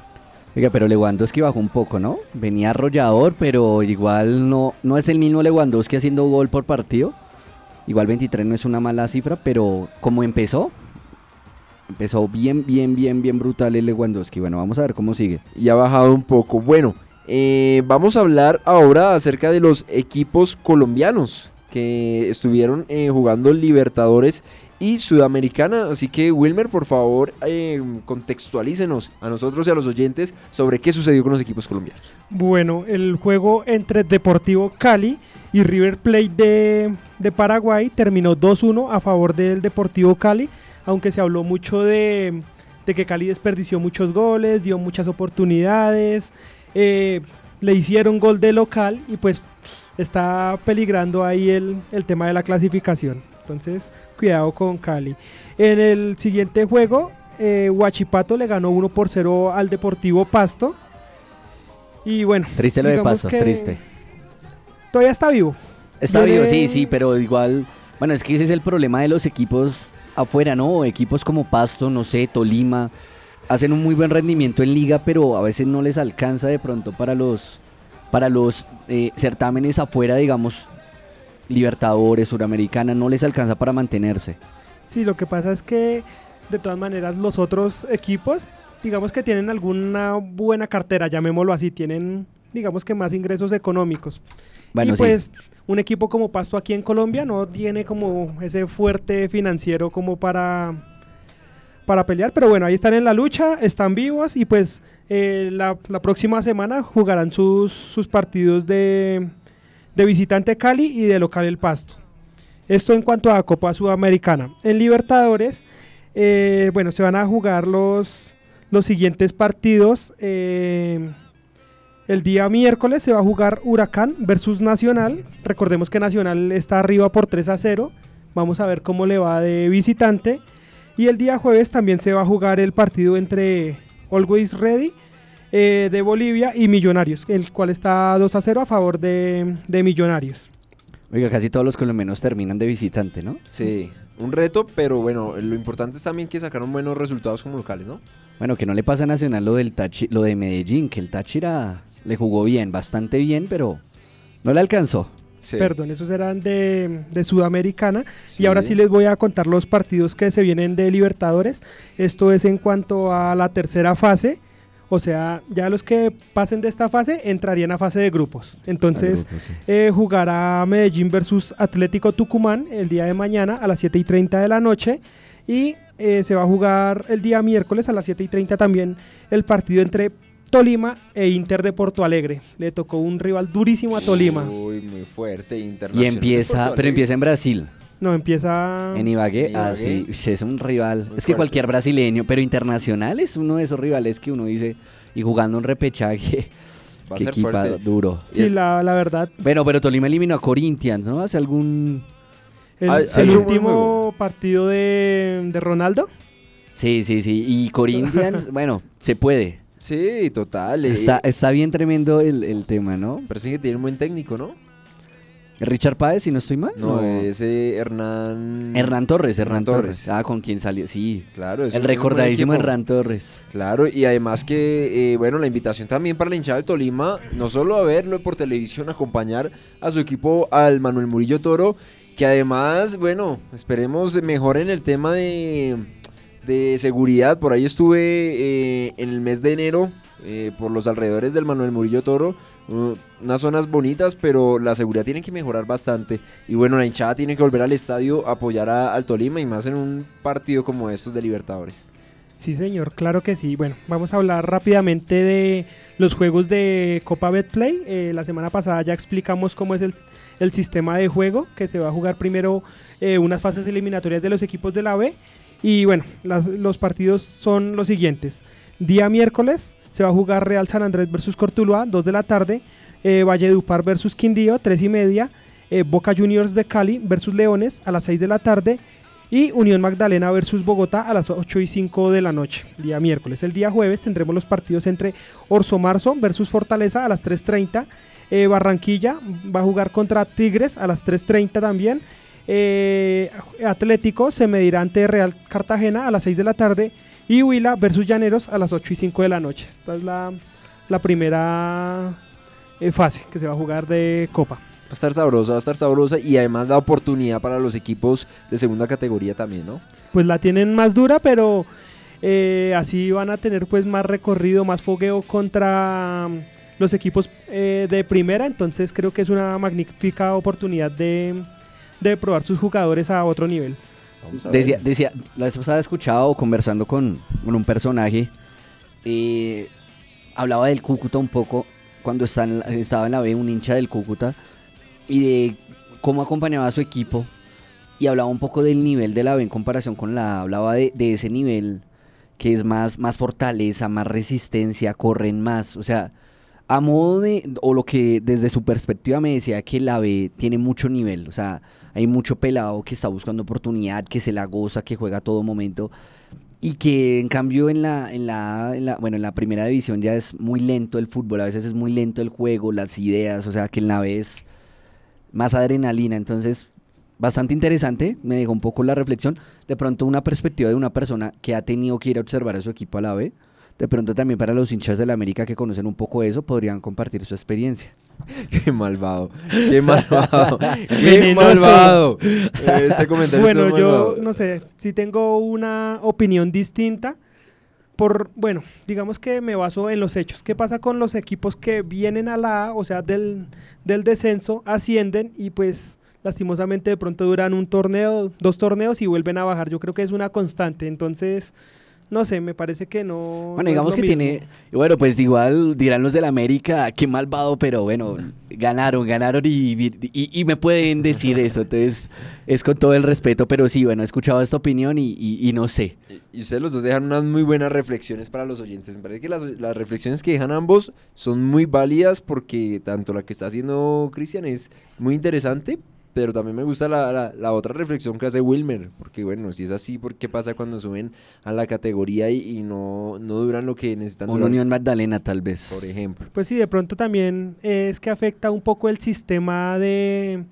Oiga, pero Lewandowski bajó un poco, ¿no? Venía arrollador, pero igual no, no es el mismo Lewandowski haciendo gol por partido. Igual 23 no es una mala cifra, pero como empezó, empezó bien, bien, bien, bien brutal el Lewandowski. Bueno, vamos a ver cómo sigue. y ha bajado un poco. Bueno, eh, vamos a hablar ahora acerca de los equipos colombianos que estuvieron eh, jugando Libertadores y Sudamericana. Así que Wilmer, por favor, eh, contextualícenos a nosotros y a los oyentes sobre qué sucedió con los equipos colombianos. Bueno, el juego entre Deportivo Cali y River Plate de, de Paraguay terminó 2-1 a favor del Deportivo Cali, aunque se habló mucho de, de que Cali desperdició muchos goles, dio muchas oportunidades, eh, le hicieron gol de local y pues está peligrando ahí el, el tema de la clasificación. Entonces, cuidado con Cali. En el siguiente juego, eh, Huachipato le ganó 1 por 0 al Deportivo Pasto. Y bueno, Triste lo de Pasto, que triste. Todavía está vivo. Está vivo, sí, sí, pero igual, bueno, es que ese es el problema de los equipos afuera, ¿no? Equipos como Pasto, no sé, Tolima, hacen un muy buen rendimiento en liga, pero a veces no les alcanza de pronto para los, para los eh, certámenes afuera, digamos, Libertadores, Suramericana, no les alcanza para mantenerse. Sí, lo que pasa es que de todas maneras los otros equipos, digamos que tienen alguna buena cartera, llamémoslo así, tienen digamos que más ingresos económicos. Bueno, y sí. Un equipo como Pasto aquí en Colombia no tiene como ese fuerte financiero como para para pelear, pero bueno, ahí están en la lucha, están vivos y pues eh, la, la próxima semana jugarán sus, sus partidos de, de visitante Cali y de local el Pasto. Esto en cuanto a Copa Sudamericana. En Libertadores, eh, bueno, se van a jugar los, los siguientes partidos. eh, el día miércoles se va a jugar Huracán versus Nacional. Recordemos que Nacional está arriba por 3 a 0. Vamos a ver cómo le va de visitante. Y el día jueves también se va a jugar el partido entre Always Ready eh, de Bolivia y Millonarios, el cual está 2 a 0 a favor de, de Millonarios. Oiga, casi todos los colombianos terminan de visitante, ¿no? Sí, un reto, pero bueno, lo importante es también que sacaron buenos resultados como locales, ¿no? Bueno, que no le pasa a Nacional lo del Tachi- lo de Medellín, que el Táchira le jugó bien, bastante bien, pero no le alcanzó. Sí. Perdón, esos eran de, de Sudamericana. Sí. Y ahora sí les voy a contar los partidos que se vienen de Libertadores. Esto es en cuanto a la tercera fase. O sea, ya los que pasen de esta fase entrarían a fase de grupos. Entonces, eh, jugará Medellín versus Atlético Tucumán el día de mañana a las 7 y 30 de la noche. Y eh, se va a jugar el día miércoles a las 7 y 30 también el partido entre Tolima e Inter de Porto Alegre. Le tocó un rival durísimo a Tolima. Uy, muy fuerte, Y internacional. empieza, Porto pero empieza en Brasil, No, empieza... en Ibagué. En Ah, Ibagué. sí, es un rival. Muy es que fuerte. cualquier brasileño, pero internacional es uno de esos rivales que uno dice, y jugando un repechaje, Va a que ser equipa fuerte. duro. Sí, Es- la, la verdad. Bueno, pero Tolima eliminó a Corinthians, ¿no? Hace algún... El, el último partido de, de Ronaldo. Sí, sí, sí. Y Corinthians, bueno, se puede. Sí, total. eh, Está, está bien tremendo el, el tema, ¿no? Parece que tiene un buen técnico, ¿no? Richard Páez, si no estoy mal. No, ese Hernán... Hernán Torres, Hernán, Torres. Torres. Ah, con quien salió, sí. Claro, es el recordadísimo. Hernán Torres. Claro, y además que, eh, bueno, la invitación también para la hinchada del Tolima, no solo a verlo por televisión, acompañar a su equipo al Manuel Murillo Toro, que además, bueno, esperemos mejoren el tema de, de seguridad. Por ahí estuve eh, en el mes de enero, eh, por los alrededores del Manuel Murillo Toro, uh, unas zonas bonitas, pero la seguridad tiene que mejorar bastante. Y bueno, la hinchada tiene que volver al estadio a apoyar a- al Tolima y más en un partido como estos de Libertadores. Sí, señor, claro que sí. Bueno, vamos a hablar rápidamente de los juegos de Copa Betplay. Eh, la semana pasada ya explicamos cómo es el, el sistema de juego, que se va a jugar primero eh, unas fases eliminatorias de los equipos de la B. Y bueno, las- los partidos son los siguientes. Día miércoles se va a jugar Real San Andrés versus Cortuluá, 2 de la tarde. Eh, Valledupar versus Quindío, 3 y media. Eh, Boca Juniors de Cali versus Leones a las 6 de la tarde. Y Unión Magdalena versus Bogotá a las 8 y 5 de la noche, día miércoles. El día jueves tendremos los partidos entre Orso Marzo versus Fortaleza a las 3.30. Eh, Barranquilla va a jugar contra Tigres a las 3.30 también. Eh, Atlético se medirá ante Real Cartagena a las 6 de la tarde. Y Huila versus Llaneros a las 8 y 5 de la noche. Esta es la, la primera eh, fase que se va a jugar de Copa. Va a estar sabrosa, va a estar sabrosa y además da oportunidad para los equipos de segunda categoría también, ¿no? pues la tienen más dura, pero eh, así van a tener pues más recorrido, más fogueo contra mm, los equipos de primera, entonces creo que es una magnífica oportunidad de, de probar sus jugadores a otro nivel. Vamos a ver. Decía, decía, la vez pasada he escuchado conversando con, con un personaje, eh, hablaba del Cúcuta un poco, cuando está en la- estaba en la B, un hincha del Cúcuta, y de cómo acompañaba a su equipo, y hablaba un poco del nivel de la B en comparación con la A, hablaba de, de ese nivel que es más, más fortaleza, más resistencia, corren más, o sea, a modo de, o lo que desde su perspectiva me decía que la B tiene mucho nivel, o sea, hay mucho pelado que está buscando oportunidad, que se la goza, que juega a todo momento. Y que en cambio en la, en la, en la- bueno, en la primera división ya es muy lento el fútbol, a veces es muy lento el juego, las ideas, o sea que en la B es más adrenalina, entonces bastante interesante, me dejó un poco la reflexión, de pronto una perspectiva de una persona que ha tenido que ir a observar a su equipo a la B, de pronto también para los hinchas de la América que conocen un poco eso, podrían compartir su experiencia. Qué malvado, qué malvado, qué malvado. Ese comentario Bueno, estuvo yo malvado. no sé, si tengo una opinión distinta. Por, bueno, digamos que me baso en los hechos. ¿Qué pasa con los equipos que vienen a la A, o sea, del, del descenso, ascienden y pues lastimosamente de pronto duran un torneo, dos torneos y vuelven a bajar? Yo creo que es una constante. Entonces, no sé, me parece que no. no Bueno, es digamos lo que mismo. tiene, bueno, pues igual dirán los del América, qué malvado, pero bueno, ganaron, ganaron y, y- y me pueden decir eso, entonces es con todo el respeto, pero sí, bueno, he escuchado esta opinión y, y- y no sé. Y ustedes los dos dejan unas muy buenas reflexiones para los oyentes. Me parece que las, las reflexiones que dejan ambos son muy válidas porque tanto la que está haciendo Cristian es muy interesante, pero también me gusta la, la- la otra reflexión que hace Wilmer. Porque bueno, si es así, ¿por qué pasa cuando suben a la categoría y, y no, no duran lo que necesitan Una durar? Unión Magdalena tal vez. Por ejemplo. Pues sí, de pronto también es que afecta un poco el sistema de,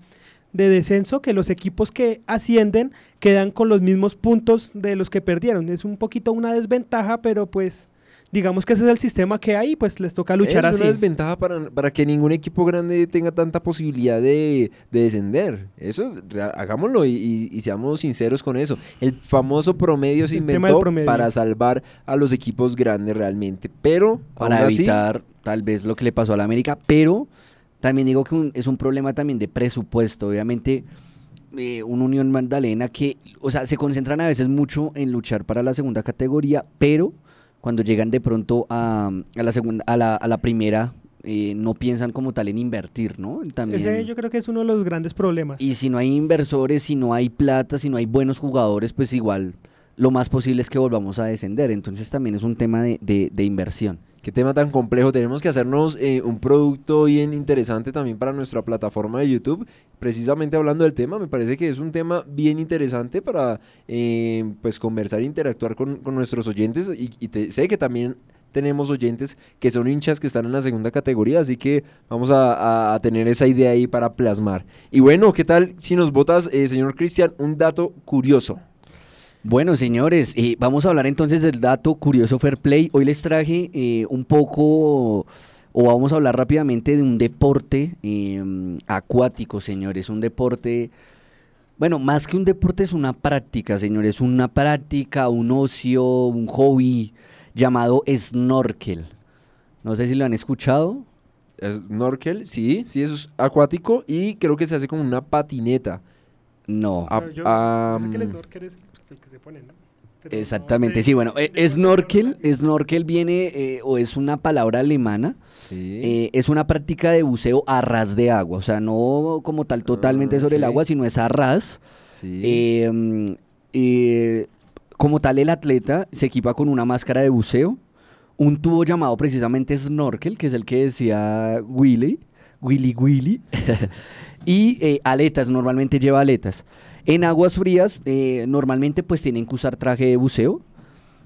de descenso, que los equipos que ascienden quedan con los mismos puntos de los que perdieron. Es un poquito una desventaja, pero pues digamos que ese es el sistema que hay, pues les toca luchar es así. una desventaja para, para que ningún equipo grande tenga tanta posibilidad de, de descender. Eso, es hagámoslo y, y- y seamos sinceros con eso. El famoso promedio se El inventó promedio. para salvar a los equipos grandes realmente. Pero, para así, evitar tal vez lo que le pasó a la América, pero también digo que un- es un problema también de presupuesto, obviamente eh, una Unión Magdalena que, o sea, se concentran a veces mucho en luchar para la segunda categoría, pero cuando llegan de pronto a, a la segunda, a la, a la primera, eh, no piensan como tal en invertir, ¿no? También, Ese yo creo que es uno de los grandes problemas. y si no hay inversores, si no hay plata, si no hay buenos jugadores, pues igual lo más posible es que volvamos a descender. Entonces también es un tema de, de- de inversión. Qué tema tan complejo. Tenemos que hacernos eh, un producto bien interesante también para nuestra plataforma de YouTube. Precisamente hablando del tema, me parece que es un tema bien interesante para eh, pues conversar e interactuar con, con nuestros oyentes. Y, y te- sé que también tenemos oyentes que son hinchas que están en la segunda categoría, así que vamos a, tener esa idea ahí para plasmar. Y bueno, ¿qué tal si nos votas, eh, señor Cristian, un dato curioso? Bueno, señores, eh, vamos a hablar entonces del dato curioso Fair Play. Hoy les traje eh, un poco, o vamos a hablar rápidamente de un deporte eh, acuático, señores. Un deporte, bueno, más que un deporte es una práctica, señores. Una práctica, un ocio, un hobby llamado snorkel. No sé si lo han escuchado. Snorkel, sí, sí, eso es acuático y creo que se hace como una patineta. No. Ah, Pero yo, ah, yo sé que el snorkel es el que se pone, ¿no? pero no Exactamente, sé sí, bueno, eh, snorkel, snorkel viene eh, o es una palabra alemana, Sí. eh, es una práctica de buceo a ras de agua, o sea, no como tal totalmente Ah, sobre el agua, sino es a ras. sí. Eh, mm, eh, como tal, el atleta se equipa con una máscara de buceo, un tubo llamado precisamente snorkel, que es el que decía Willy, Willy Willy, y eh, aletas, normalmente lleva aletas. En aguas frías, eh, normalmente pues tienen que usar traje de buceo.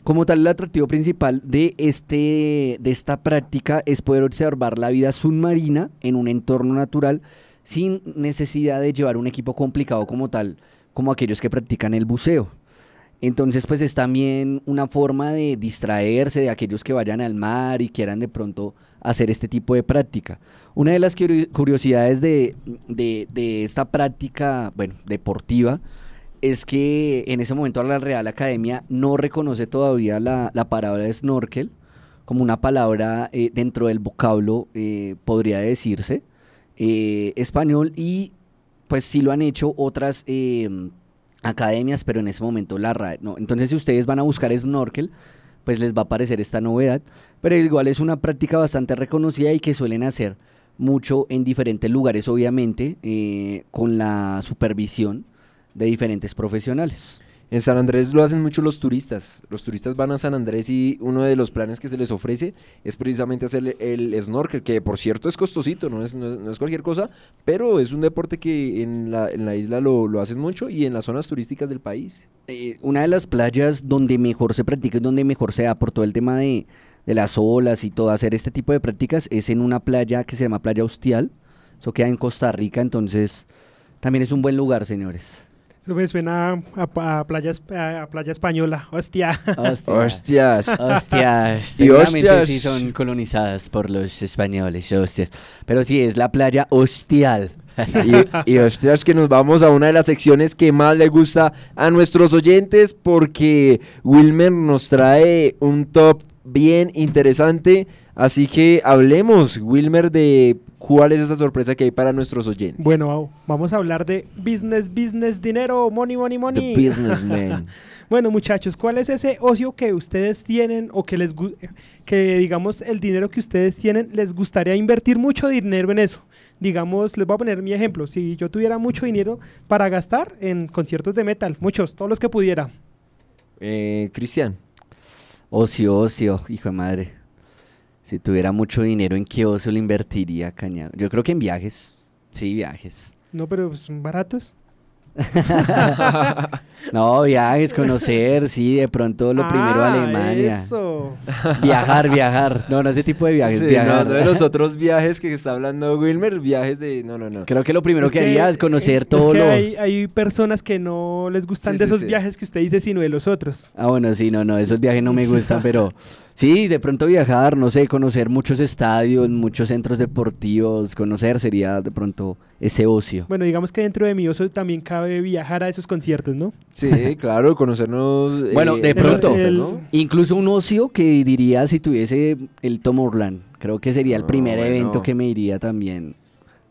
Como tal, el atractivo principal de, este, de esta práctica es poder observar la vida submarina en un entorno natural sin necesidad de llevar un equipo complicado como tal, como aquellos que practican el buceo. Entonces, pues es también una forma de distraerse de aquellos que vayan al mar y quieran de pronto hacer este tipo de práctica. Una de las curi- curiosidades de, de- de esta práctica, bueno, deportiva, es que en ese momento la Real Academia no reconoce todavía la, la palabra snorkel como una palabra eh, dentro del vocablo, eh, podría decirse, eh, español y pues sí lo han hecho otras eh, academias, pero en ese momento la RAE no. Entonces si ustedes van a buscar snorkel, pues les va a aparecer esta novedad, pero igual es una práctica bastante reconocida y que suelen hacer mucho en diferentes lugares, obviamente, eh, con la supervisión de diferentes profesionales. En San Andrés lo hacen mucho los turistas. Los turistas van a San Andrés y uno de los planes que se les ofrece es precisamente hacer el, el snorkel, que por cierto es costosito, no es, no no es cualquier cosa, pero es un deporte que en la, isla lo, lo hacen mucho y en las zonas turísticas del país. eh, una de las playas donde mejor se practica y donde mejor se da por todo el tema de, de las olas y todo, hacer este tipo de prácticas es en una playa que se llama Playa Hostial. Eso queda en Costa Rica, entonces también es un buen lugar, señores. Eso me suena a, a- a playa, a, playa española. Hostia. Hostias. Hostias, Y hostias. sí son colonizadas por los españoles, hostias. Pero sí, es la playa Hostial. y, y hostias que nos vamos a una de las secciones que más le gusta a nuestros oyentes porque Wilmer nos trae un top bien interesante. Así que hablemos, Wilmer, de cuál es esa sorpresa que hay para nuestros oyentes. Bueno, vamos a hablar de business, business, dinero, money, money, money. The Businessman. Bueno, muchachos, ¿cuál es ese ocio que ustedes tienen o que les que digamos el dinero que ustedes tienen les gustaría invertir mucho dinero en eso? Digamos, les voy a poner mi ejemplo. Si yo tuviera mucho dinero para gastar en conciertos de metal, muchos, todos los que pudiera. Eh, Cristian. Ocio, ocio, hijo de madre. Si tuviera mucho dinero, ¿en qué ocio lo invertiría, cañado? Yo creo que en viajes. Sí, viajes. No, pero son baratos. No, viajes, conocer, sí, de pronto lo primero Ah, Alemania. Eso. Viajar, viajar. No, no ese tipo de viajes, Sí, viajar. no, no de los otros viajes que está hablando Wilmer, viajes de... No, no, no. Creo que lo primero Es que haría es conocer es todo que lo... hay, hay personas que no les gustan Sí, de sí, esos sí. viajes que usted dice, sino de los otros. Ah, bueno, sí, no, no, esos viajes no me gustan, pero sí, de pronto viajar, no sé, conocer muchos estadios, muchos centros deportivos, conocer sería de pronto ese ocio. Bueno, digamos que dentro de mi oso también cabe viajar a esos conciertos, ¿no? Sí, claro, conocernos... Bueno, de el pronto. artista, El- ¿no? Incluso un ocio que diría si tuviese el Tom Orland, creo que sería el Ah, primer bueno. evento que me iría también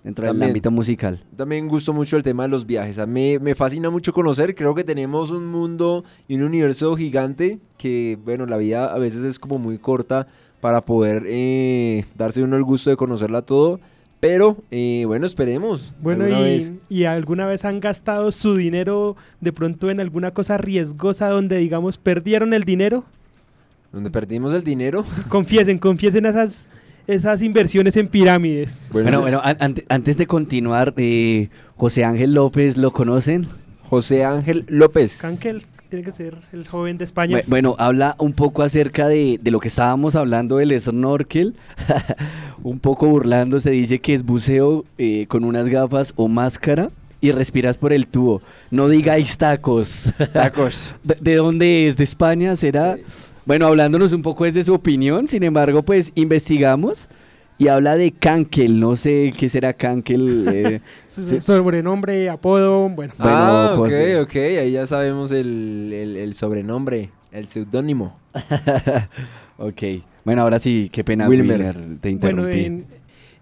dentro del También. ámbito musical. También gusto mucho el tema de los viajes. A mí me fascina mucho conocer. Creo que tenemos un mundo y un universo gigante que, bueno, la vida a veces es como muy corta para poder eh, darse uno el gusto de conocerla todo. Pero, eh, bueno, esperemos. Bueno, alguna y, vez. y alguna vez han gastado su dinero de pronto en alguna cosa riesgosa donde, digamos, perdieron el dinero. Donde perdimos el dinero. Confiesen, confiesen esas, esas inversiones en pirámides. Bueno, bueno, an- ante- antes de continuar, eh, José Ángel López, ¿lo conocen? José Ángel López. Cankel tiene que ser el joven de España. Bu- Bueno, habla un poco acerca de, de lo que estábamos hablando del snorkel. un poco burlando, se dice que es buceo eh, con unas gafas o máscara y respiras por el tubo. No digáis tacos. Tacos. ¿De, de dónde es? ¿De España será? Sí. Bueno, hablándonos un poco desde su opinión, sin embargo, pues investigamos y habla de Kankel. No sé qué será Kankel. eh. Sobrenombre, apodo, bueno. Bueno, ah, ok, José. ok. Ahí ya sabemos el, el- el sobrenombre, el seudónimo. ok. Bueno, ahora sí, qué pena, Wilmer. Wilmer, te Bueno, interrumpí. en-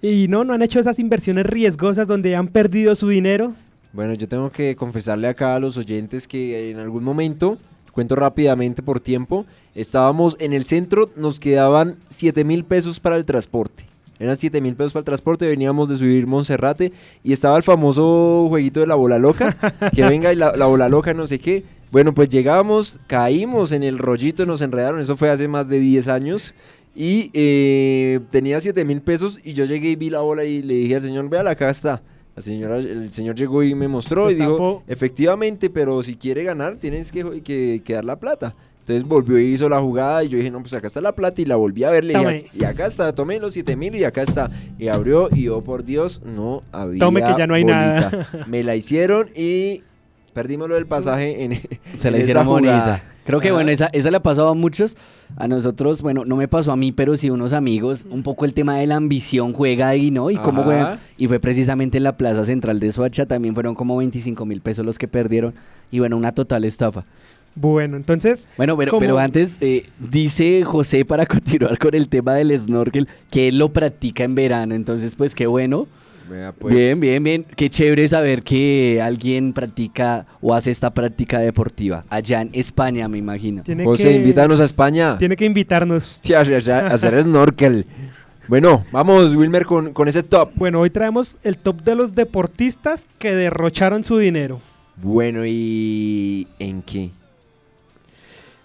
y no, no han hecho esas inversiones riesgosas donde han perdido su dinero. Bueno, yo tengo que confesarle acá a los oyentes que en algún momento cuento rápidamente por tiempo. Estábamos en el centro, nos quedaban 7 mil pesos para el transporte. Eran 7 mil pesos para el transporte, veníamos de subir Monserrate y estaba el famoso jueguito de la bola loca, que venga y la, la bola loca no sé qué. Bueno, pues llegamos, caímos en el rollito, nos enredaron, eso fue hace más de 10 años. Y eh, tenía 7 mil pesos y yo llegué y vi la bola y le dije al señor, vea, acá está. La señora, el señor llegó y me mostró y dijo, Destapó. efectivamente, pero si quiere ganar tienes que, que, que dar la plata. Entonces volvió y hizo la jugada y yo dije, no, pues acá está la plata y la volví a ver. Le dije, Tome. y acá está, tomé los 7 mil y acá está. Y abrió y oh por Dios, no había Tome que ya no hay nada. Me la hicieron y perdimos lo del pasaje en Se la en hicieron bonita. Creo que Ajá. bueno, esa, esa le ha pasado a muchos. A nosotros, bueno, no me pasó a mí, pero sí a unos amigos. Un poco el tema de la ambición juega ahí, ¿no? Y cómo juegan. Y fue precisamente en la plaza central de Soacha. También fueron como 25 mil pesos los que perdieron. Y bueno, una total estafa. Bueno, entonces, Bueno, pero, Como- pero antes, eh, dice José para continuar con el tema del snorkel, que él lo practica en verano. Entonces, pues qué bueno. Vea, pues, bien, bien, bien. Qué chévere saber que alguien practica o hace esta práctica deportiva. Allá en España, me imagino. tiene José, que... invítanos a España. Tiene que invitarnos. Sí, a, a- a hacer snorkel. Bueno, vamos, Wilmer, con, con ese top. Bueno, hoy traemos el top de los deportistas que derrocharon su dinero Bueno, ¿y en qué?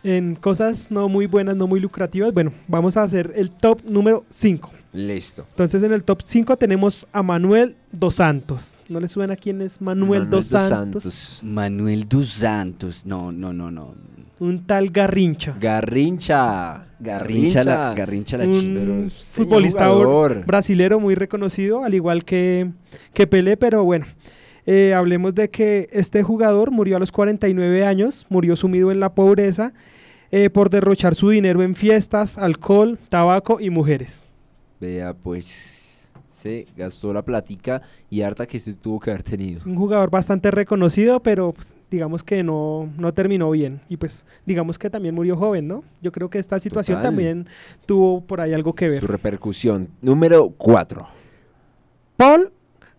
En cosas no muy buenas, no muy lucrativas. Bueno, vamos a hacer el top número 5. Listo. Entonces en el top 5 tenemos a Manuel Dos Santos. ¿No le suena quién es Manuel, Dos, Santos? Manuel dos Santos. No, no, no, no. Un tal Garrincha. Garrincha. Garrincha la, Garrincha la un futbolista brasilero muy reconocido, al igual que, que Pelé, pero bueno, eh, hablemos de que este jugador murió a los 49 años, murió sumido en la pobreza eh, por derrochar su dinero en fiestas, alcohol, tabaco y mujeres. Vea, pues se gastó la platica y harta que se tuvo que haber tenido. Es un jugador bastante reconocido, pero pues, digamos que no, no terminó bien. Y pues digamos que también murió joven, ¿no? Yo creo que esta situación Total. también tuvo por ahí algo que ver. Su repercusión. Número 4. Paul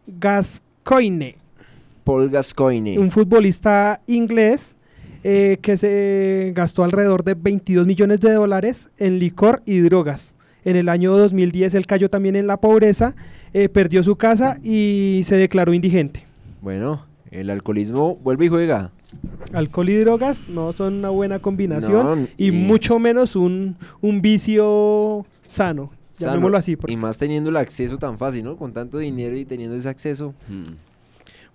Gascoigne. Paul Gascoigne. un futbolista inglés eh, que se gastó alrededor de 22 millones de dólares en licor y drogas. En el año 2010 él cayó también en la pobreza, eh, perdió su casa y se declaró indigente. Bueno, el alcoholismo vuelve y juega. Alcohol y drogas no son una buena combinación No, y, y- mucho menos un, un vicio sano, Sano. llamémoslo así. porque- Y más teniendo el acceso tan fácil, ¿no? Con tanto dinero y teniendo ese acceso. Mm.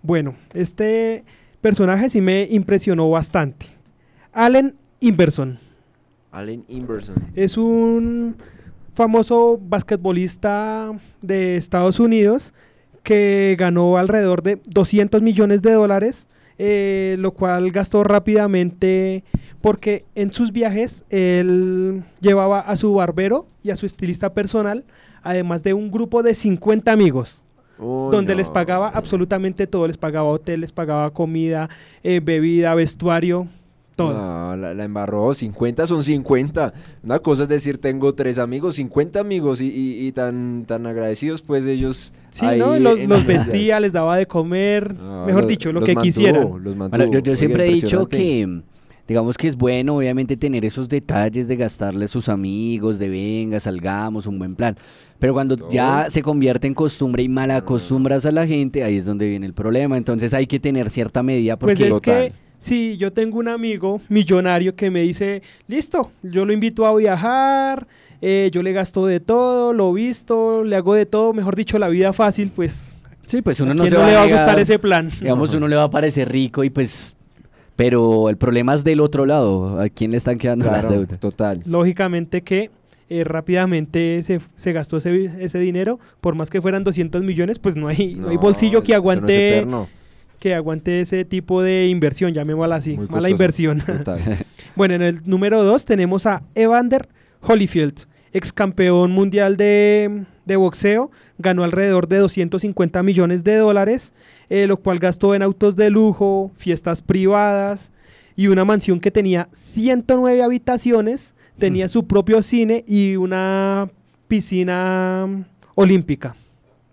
Bueno, este personaje sí me impresionó bastante. Allen Inverson. Allen Inverson. Es un famoso basquetbolista de Estados Unidos que ganó alrededor de 200 millones de dólares, eh, lo cual gastó rápidamente porque en sus viajes él llevaba a su barbero y a su estilista personal, además de un grupo de 50 amigos Donde no. les pagaba absolutamente todo, les pagaba hotel, les pagaba comida, eh, bebida, vestuario, todo. No, la, la embarró. 50 son 50. Una cosa es decir, tengo tres amigos, 50 amigos y, y- y tan, tan agradecidos, pues ellos. Sí, ahí ¿no? Los, las vestía, les daba de comer, No, mejor los- dicho, lo los que mantuvo, quisieran. los mantuvo. Bueno, yo, siempre he dicho que, digamos que es bueno, obviamente, tener esos detalles de gastarle a sus amigos, de venga, salgamos, un buen plan. Pero cuando Todo. ya se convierte en costumbre y mal acostumbras a la gente, ahí es donde viene el problema. Entonces hay que tener cierta medida porque Pues es Total. que si yo tengo un amigo millonario que me dice, listo, yo lo invito a viajar, eh, yo le gasto de todo, lo visto, le hago de todo, mejor dicho, la vida fácil, pues sí, pues uno ¿a no quién se no va le va a gustar ese plan? Digamos, uno le va a parecer rico y pues... Pero el problema es del otro lado. ¿A quién le están quedando las Claro, deudas? total. Lógicamente que eh, rápidamente se, se gastó ese, ese dinero, por más que fueran 200 millones, pues no hay, no, hay bolsillo que eso no es aguante que aguante ese tipo de inversión, llamémosla así, Muy mala costoso. inversión. Bueno, en el número 2 tenemos a Evander Holyfield, ex campeón mundial de, de boxeo, ganó alrededor de 250 millones de dólares, eh, lo cual gastó en autos de lujo, fiestas privadas y una mansión que tenía 109 habitaciones, tenía su propio cine y una piscina olímpica.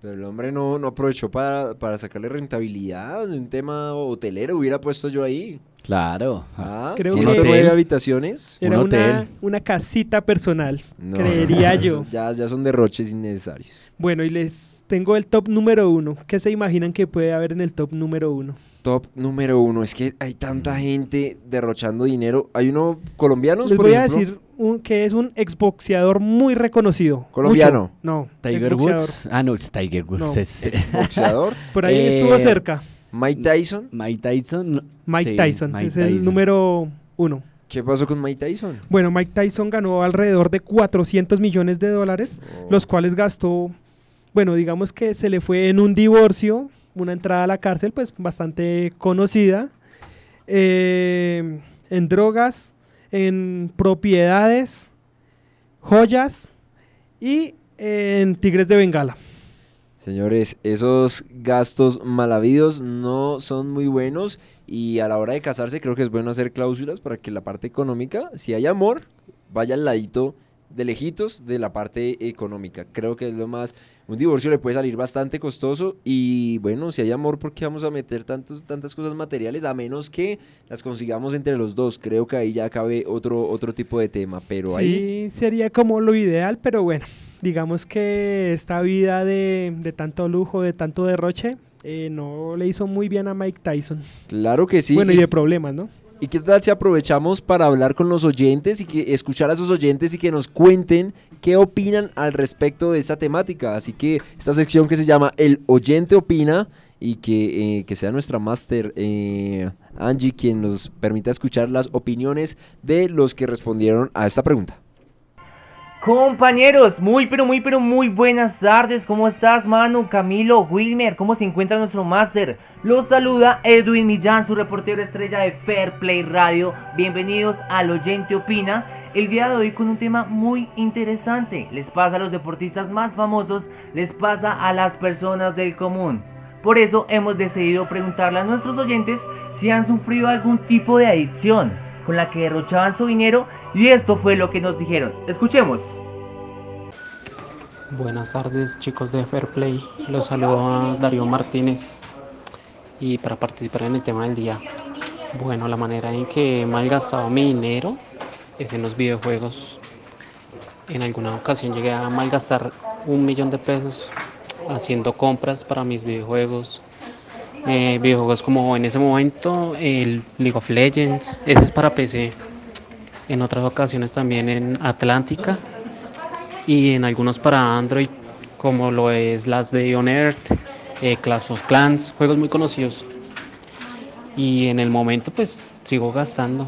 Pero el hombre no, no aprovechó para, para sacarle rentabilidad en un tema hotelero, hubiera puesto yo ahí. Claro. Ah, Creo que- 109 habitaciones. Era Un una, hotel. una casita personal, No, creería yo. Ya, ya son derroches innecesarios. Bueno, y les tengo el top número uno. ¿Qué se imaginan que puede haber en el top número uno? Top número uno. Es que hay tanta gente derrochando dinero. Hay uno colombianos, Les por voy a decir un- que es un exboxeador muy reconocido. ¿Colombiano? Mucho. No, Tiger exboxeador. Woods. Ah, no, es Tiger Woods. No. es- Boxeador. Por ahí Eh, estuvo cerca. Mike Tyson. Mike Tyson. Mike sí, Tyson Mike es el número uno. ¿Qué pasó con Mike Tyson? Bueno, Mike Tyson ganó alrededor de 400 millones de dólares, Oh. los cuales gastó, bueno, digamos que se le fue en un divorcio, una entrada a la cárcel, pues bastante conocida, eh, en drogas, en propiedades, joyas y en Tigres de Bengala. Señores, esos gastos mal habidos no son muy buenos y a la hora de casarse creo que es bueno hacer cláusulas para que la parte económica, si hay amor, vaya al ladito de lejitos de la parte económica. Creo que es lo más... Un divorcio le puede salir bastante costoso y bueno, si hay amor, ¿por qué vamos a meter tantos, tantas cosas materiales? A menos que las consigamos entre los dos. Creo que ahí ya cabe otro, otro tipo de tema, pero ahí... Sí, sería como lo ideal, pero bueno, digamos que esta vida de, de tanto lujo, de tanto derroche, eh, no le hizo muy bien a Mike Tyson. Claro que sí. bueno, y de problemas, ¿no? ¿Y qué tal si aprovechamos para hablar con los oyentes y que escuchar a esos oyentes y que nos cuenten qué opinan al respecto de esta temática? Así que esta sección que se llama El oyente opina y que, eh, que sea nuestra máster eh, Angie quien nos permita escuchar las opiniones de los que respondieron a esta pregunta. Compañeros, muy pero muy pero muy buenas tardes. ¿Cómo estás, Manu, Camilo, Wilmer? ¿Cómo se encuentra nuestro máster? Los saluda Edwin Millán, su reportero estrella de Fair Play Radio. Bienvenidos al Oyente Opina. El día de hoy con un tema muy interesante. Les pasa a los deportistas más famosos, les pasa a las personas del común. Por eso hemos decidido preguntarle a nuestros oyentes si han sufrido algún tipo de adicción con la que derrochaban su dinero y esto fue lo que nos dijeron. Escuchemos. Buenas tardes chicos de Fair Play, los saludo a Darío Martínez y para participar en el tema del día. Bueno, la manera en que he malgastado mi dinero es en los videojuegos. En alguna ocasión llegué a malgastar un millón de pesos haciendo compras para mis videojuegos. Eh, videojuegos como en ese momento el League of Legends, ese es para PC. En otras ocasiones también en Atlántica y en algunos para Android, como lo es las de On Earth, eh, Clash of Clans, juegos muy conocidos. Y en el momento, pues sigo gastando.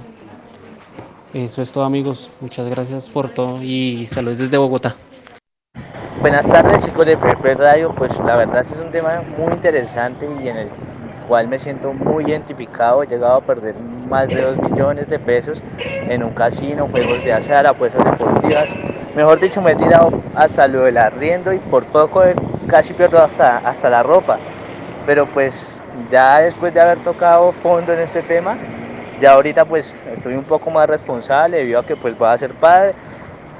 Eso es todo, amigos. Muchas gracias por todo y saludos desde Bogotá. Buenas tardes chicos de Play Radio, pues la verdad es un tema muy interesante y en el cual me siento muy identificado, he llegado a perder más de 2 millones de pesos en un casino, juegos de azar, apuestas deportivas, mejor dicho me he tirado hasta lo del arriendo y por poco eh, casi pierdo hasta, hasta la ropa, pero pues ya después de haber tocado fondo en este tema, ya ahorita pues estoy un poco más responsable debido a que pues voy a ser padre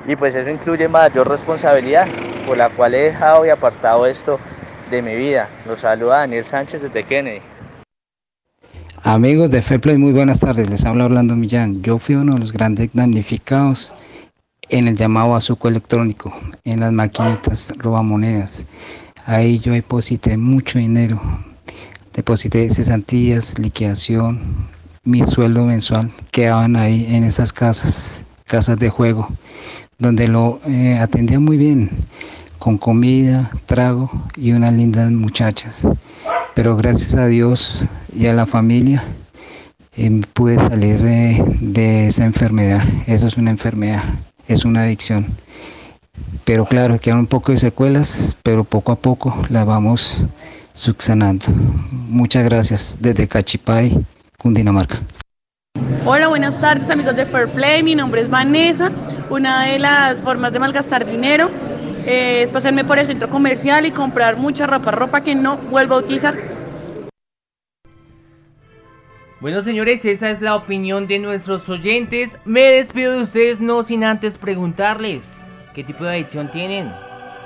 y pues eso incluye mayor responsabilidad por la cual he dejado y apartado esto de mi vida. Los saluda Daniel Sánchez desde Kennedy. Amigos de Fairplay, muy buenas tardes. Les habla Orlando Millán. Yo fui uno de los grandes damnificados en el llamado azuco electrónico, en las maquinitas robamonedas. Ahí yo deposité mucho dinero. Deposité cesantías, liquidación, mi sueldo mensual. Quedaban ahí en esas casas, casas de juego, donde lo eh, atendían muy bien, con comida, trago y unas lindas muchachas pero gracias a Dios y a la familia eh, pude salir eh, de esa enfermedad. Eso es una enfermedad, es una adicción. Pero claro, quedan un poco de secuelas, pero poco a poco las vamos subsanando. Muchas gracias desde Cachipay, Cundinamarca. Hola, buenas tardes amigos de Fair Play, mi nombre es Vanessa. Una de las formas de malgastar dinero eh, es pasarme por el centro comercial y comprar mucha ropa, ropa que no vuelvo a utilizar. Bueno señores, esa es la opinión de nuestros oyentes. Me despido de ustedes no sin antes preguntarles qué tipo de adicción tienen.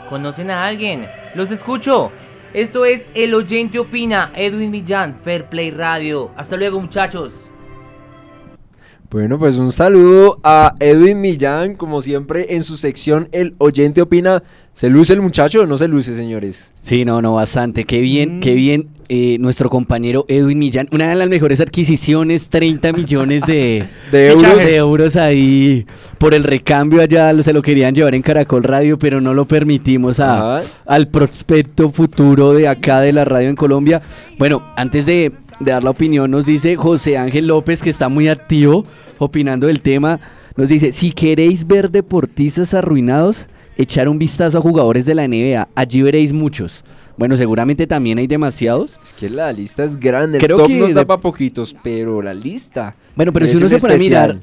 ¿Conocen a alguien? Los escucho. Esto es El Oyente Opina, Edwin Millán, Fair Play Radio. Hasta luego, muchachos. Bueno, pues un saludo a Edwin Millán, como siempre en su sección El Oyente Opina. ¿Se luce el muchacho o no se luce, señores? Sí, no, no, bastante. Qué bien, qué bien eh, nuestro compañero Edwin Millán. Una de las mejores adquisiciones, 30 millones de, De euros. de euros ahí. Por el recambio allá se lo querían llevar en Caracol Radio, pero no lo permitimos a- Ajá. al prospecto futuro de acá de la radio en Colombia. Bueno, antes de, de dar la opinión, nos dice José Ángel López, que está muy activo opinando del tema. Nos dice, si queréis ver deportistas arruinados, echar un vistazo a jugadores de la NBA. Allí veréis muchos. Bueno, seguramente también hay demasiados. Es que la lista es grande, Creo el top que nos da para poquitos, pero la lista... Bueno, pero si uno un se pone a mirar,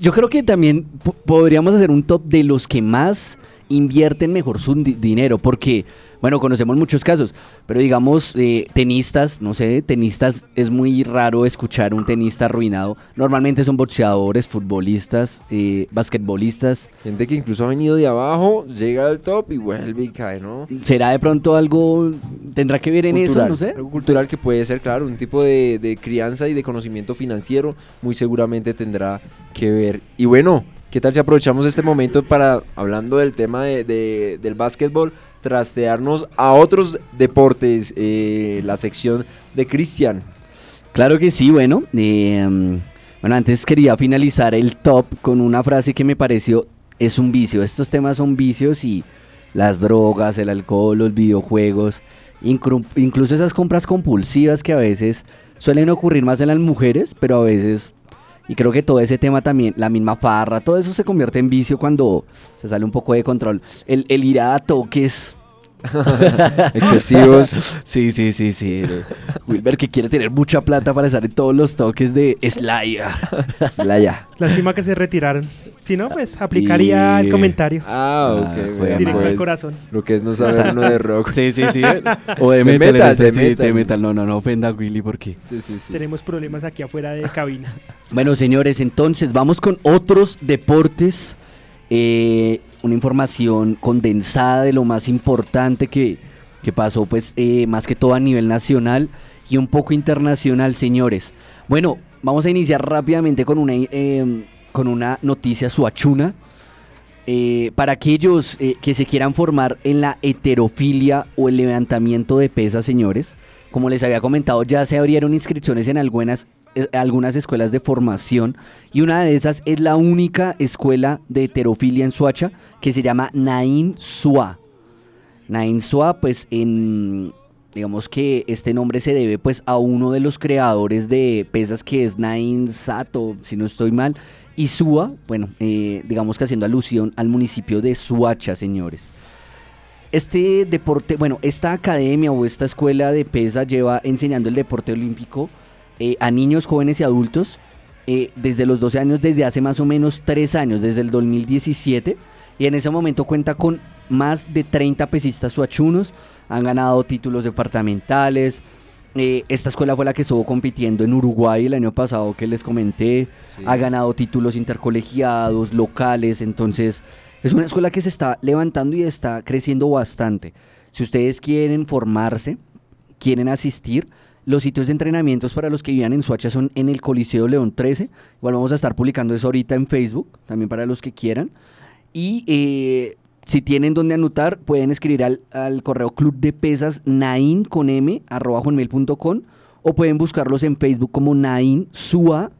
yo creo que también po- podríamos hacer un top de los que más invierten mejor su di- dinero, porque, bueno, conocemos muchos casos, pero digamos, eh, tenistas, no sé, tenistas, es muy raro escuchar un tenista arruinado. Normalmente son boxeadores, futbolistas, eh, basquetbolistas. Gente que incluso ha venido de abajo, llega al top y vuelve y cae, ¿no? ¿Será de pronto algo, tendrá que ver en eso, Cultural, no sé? Algo cultural que puede ser, claro, un tipo de, de crianza y de conocimiento financiero, muy seguramente tendrá que ver. Y bueno, ¿qué tal si aprovechamos este momento para, hablando del tema de, de- del básquetbol, trastearnos a otros deportes? eh, la sección de Cristian. Claro que sí, bueno. eh, bueno, antes quería finalizar el top con una frase que me pareció es un vicio. Estos temas son vicios y las drogas, el alcohol, los videojuegos, incluso esas compras compulsivas que a veces suelen ocurrir más en las mujeres, pero a veces, y creo que todo ese tema también, la misma farra, todo eso se convierte en vicio cuando se sale un poco de control. El, el ir a toques. Excesivos. Sí, sí, sí, sí. Wilber que quiere tener mucha plata para estar en todos los toques de Slaya. Slaya. Lástima que se retiraron. Si no, pues aplicaría Y- el comentario. Ah, ok. Ah, juega Directo al pues, corazón. Lo que es no saber uno de rock. Sí, sí, sí. O de De metal, de sí, metal. de metal. No, no, no ofenda a Willy porque... Sí, sí, sí. Tenemos problemas aquí afuera de cabina. Bueno, señores, entonces vamos con otros deportes. Eh, una información condensada de lo más importante que, que pasó, pues, eh, más que todo a nivel nacional y un poco internacional, señores. Bueno, vamos a iniciar rápidamente con una, eh, con una noticia suachuna. Eh, para aquellos eh, que se quieran formar en la heterofilia o el levantamiento de pesas, señores, como les había comentado, ya se abrieron inscripciones en algunas, algunas escuelas de formación y una de esas es la única escuela de heterofilia en Suacha que se llama Nain Sua. Nain Sua, pues en digamos que este nombre se debe pues a uno de los creadores de pesas que es Nain Sato, si no estoy mal, y Sua, bueno, eh, digamos que haciendo alusión al municipio de Suacha, señores. Este deporte, bueno, esta academia o esta escuela de pesa lleva enseñando el deporte olímpico eh, a niños, jóvenes y adultos eh, desde los 12 años, desde hace más o menos 3 años, desde el 2017. Y en ese momento cuenta con más de 30 pesistas suachunos, han ganado títulos departamentales. eh, esta escuela fue la que estuvo compitiendo en Uruguay el año pasado que les comenté. Sí. Ha ganado títulos intercolegiados, locales. Entonces, es una escuela que se está levantando y está creciendo bastante. Si ustedes quieren formarse, quieren asistir, los sitios de entrenamientos para los que vivan en Suacha son en el Coliseo León 13. Igual vamos a estar publicando eso ahorita en Facebook, también para los que quieran. Y eh, si tienen donde anotar, pueden escribir al, al correo club de pesas nain con m arroba hotmail.com, o pueden buscarlos en Facebook como Nain Sua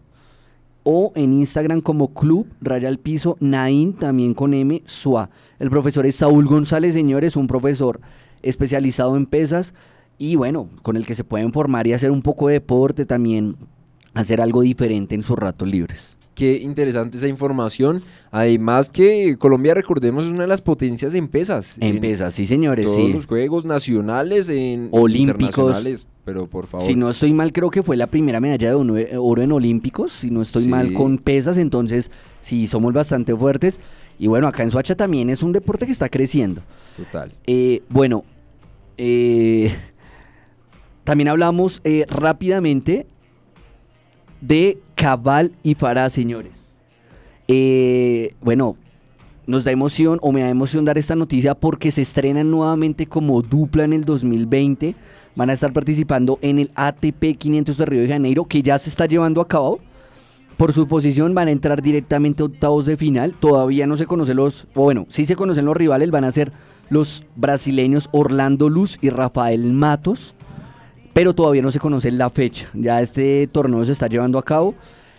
o en Instagram como Club Raya al Piso Nain también con M Sua. El profesor es Saúl González, señores, un profesor especializado en pesas y bueno, con el que se pueden formar y hacer un poco de deporte también, hacer algo diferente en sus ratos libres. Qué interesante esa información. Además que Colombia, recordemos, es una de las potencias en pesas. En pesas, sí, señores, todos sí. los juegos nacionales, en Olímpicos. internacionales, pero por favor. Si no estoy mal, creo que fue la primera medalla de oro en Olímpicos. Si no estoy Sí. mal con pesas, entonces sí somos bastante fuertes. Y bueno, acá en Soacha también es un deporte que está creciendo. Total. Eh, bueno, eh, también hablamos eh, rápidamente de Cabal y Farah, señores. Eh, bueno, nos da emoción o me da emoción dar esta noticia porque se estrenan nuevamente como dupla en el 2020. Van a estar participando en el ATP 500 de Río de Janeiro que ya se está llevando a cabo. Por su posición van a entrar directamente a octavos de final. Todavía no se conocen los, bueno, sí se conocen los rivales. Van a ser los brasileños Orlando Luz y Rafael Matos. Pero todavía no se conoce la fecha. Ya este torneo se está llevando a cabo.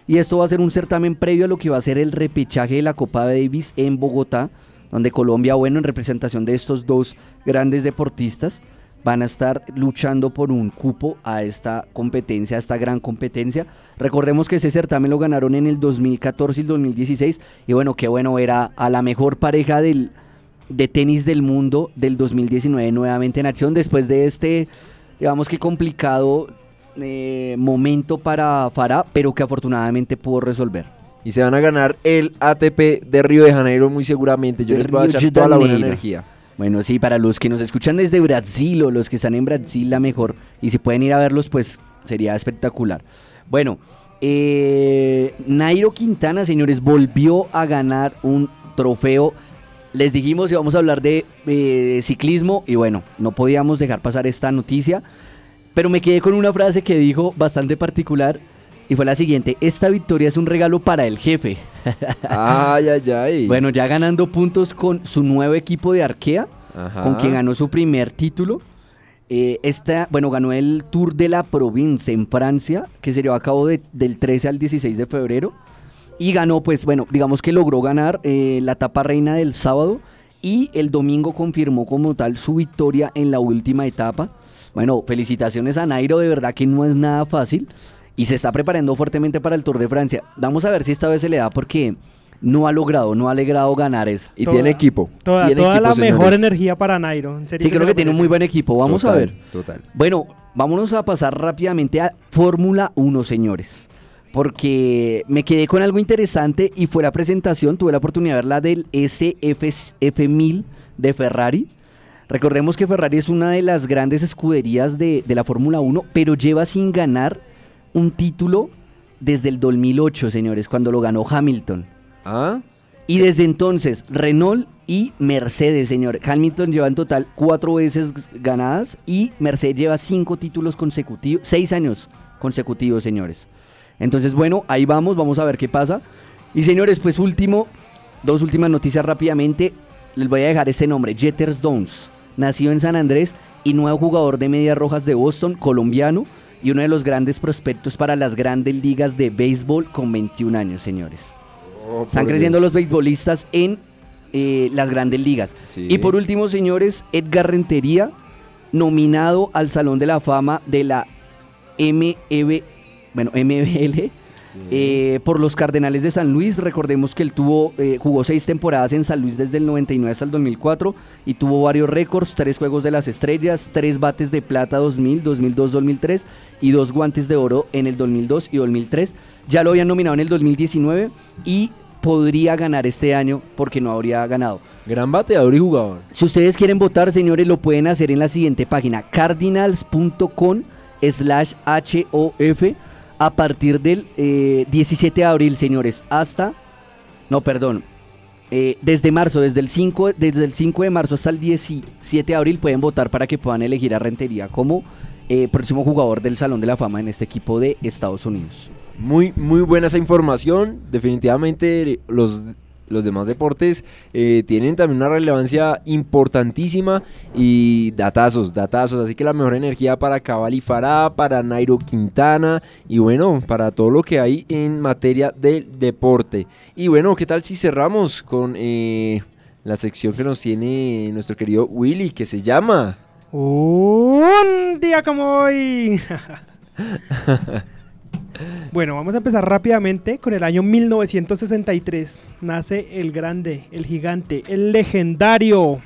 Y esto va a ser un certamen previo a lo que va a ser el repechaje de la Copa Davis en Bogotá. Donde Colombia, bueno, en representación de estos dos grandes deportistas, van a estar luchando por un cupo a esta competencia, a esta gran competencia. Recordemos que ese certamen lo ganaron en el 2014 y el 2016 y bueno, qué bueno era a la mejor pareja del, de tenis del mundo del 2019 nuevamente en acción después de este, digamos que complicado eh, momento para Farah, pero que afortunadamente pudo resolver. Y se van a ganar el ATP de Río de Janeiro muy seguramente. Yo De les voy a echar toda la buena energía. Bueno, sí, para los que nos escuchan desde Brasil o los que están en Brasil, la mejor. Y si pueden ir a verlos, pues sería espectacular. Bueno, eh, Nairo Quintana, señores, volvió a ganar un trofeo. Les dijimos que vamos a hablar de eh, ciclismo y bueno, no podíamos dejar pasar esta noticia. Pero me quedé con una frase que dijo bastante particular y fue la siguiente. Esta victoria es un regalo para el jefe. Ay, ay, ay. Bueno, ya ganando puntos con su nuevo equipo de Arkea, Ajá. con quien ganó su primer título. Eh, esta, bueno, ganó el Tour de la Province en Francia, que se llevó a cabo de- del 13 al 16 de febrero. Y ganó, pues, bueno, digamos que logró ganar eh, la etapa reina del sábado. Y el domingo confirmó como tal su victoria en la última etapa. Bueno, felicitaciones a Nairo, de verdad que no es nada fácil. Y se está preparando fuertemente para el Tour de Francia. Vamos a ver si esta vez se le da porque no ha logrado, no ha logrado ganar esa. Y Toda- tiene equipo. Toda, Tiene toda equipo, la mejor energía para Nairo. en serio Sí, creo que tiene un muy buen equipo. Vamos a ver. Total. Bueno, vámonos a pasar rápidamente a Fórmula 1, señores. Porque me quedé con algo interesante y fue la presentación, tuve la oportunidad de verla del SF1000 de Ferrari. Recordemos que Ferrari es una de las grandes escuderías de, de la Fórmula 1, pero lleva sin ganar un título desde el 2008, señores, cuando lo ganó Hamilton. ¿Ah? Y desde entonces, Renault y Mercedes, señor. Hamilton lleva en total cuatro veces ganadas y Mercedes lleva cinco títulos consecutivos, seis años consecutivos, señores. Entonces, bueno, ahí vamos, vamos a ver qué pasa. Y señores, pues último, dos últimas noticias rápidamente. Les voy a dejar este nombre, Jetters Downs. Nacido en San Andrés y nuevo jugador de Medias Rojas de Boston, colombiano, y uno de los grandes prospectos para las grandes ligas de béisbol con 21 años, señores. Oh, Están creciendo Dios. los beisbolistas en eh, las grandes ligas. Sí. Y por último, señores, Edgar Rentería, nominado al Salón de la Fama de la MEB, bueno, MBL, eh, por los Cardenales de San Luis. Recordemos que él tuvo, eh, jugó seis temporadas en San Luis desde el 99 hasta el 2004 y tuvo varios récords, tres Juegos de las Estrellas, tres bates de plata 2000, 2002, 2003 y dos guantes de oro en el 2002 y 2003. Ya lo habían nominado en el 2019 y podría ganar este año porque no habría ganado. Gran bateador y jugador. Si ustedes quieren votar, señores, lo pueden hacer en la siguiente página, cardinals.com slash HOF a partir del eh, 17 de abril, señores, hasta, no, perdón, eh, desde marzo, desde el, 5, desde el 5 de marzo hasta el 17 de abril pueden votar para que puedan elegir a Rentería como eh, próximo jugador del Salón de la Fama en este equipo de Estados Unidos. Muy, muy buena esa información. Definitivamente los, los demás deportes eh, tienen también una relevancia importantísima y datazos, datazos. Así que la mejor energía para Cabal y Farah, para Nairo Quintana y bueno, para todo lo que hay en materia del deporte. Y bueno, ¿qué tal si cerramos con eh, la sección que nos tiene nuestro querido Willy que se llama... Un día como hoy. bueno, vamos a empezar rápidamente con el año 1963. Nace el grande, el gigante, el legendario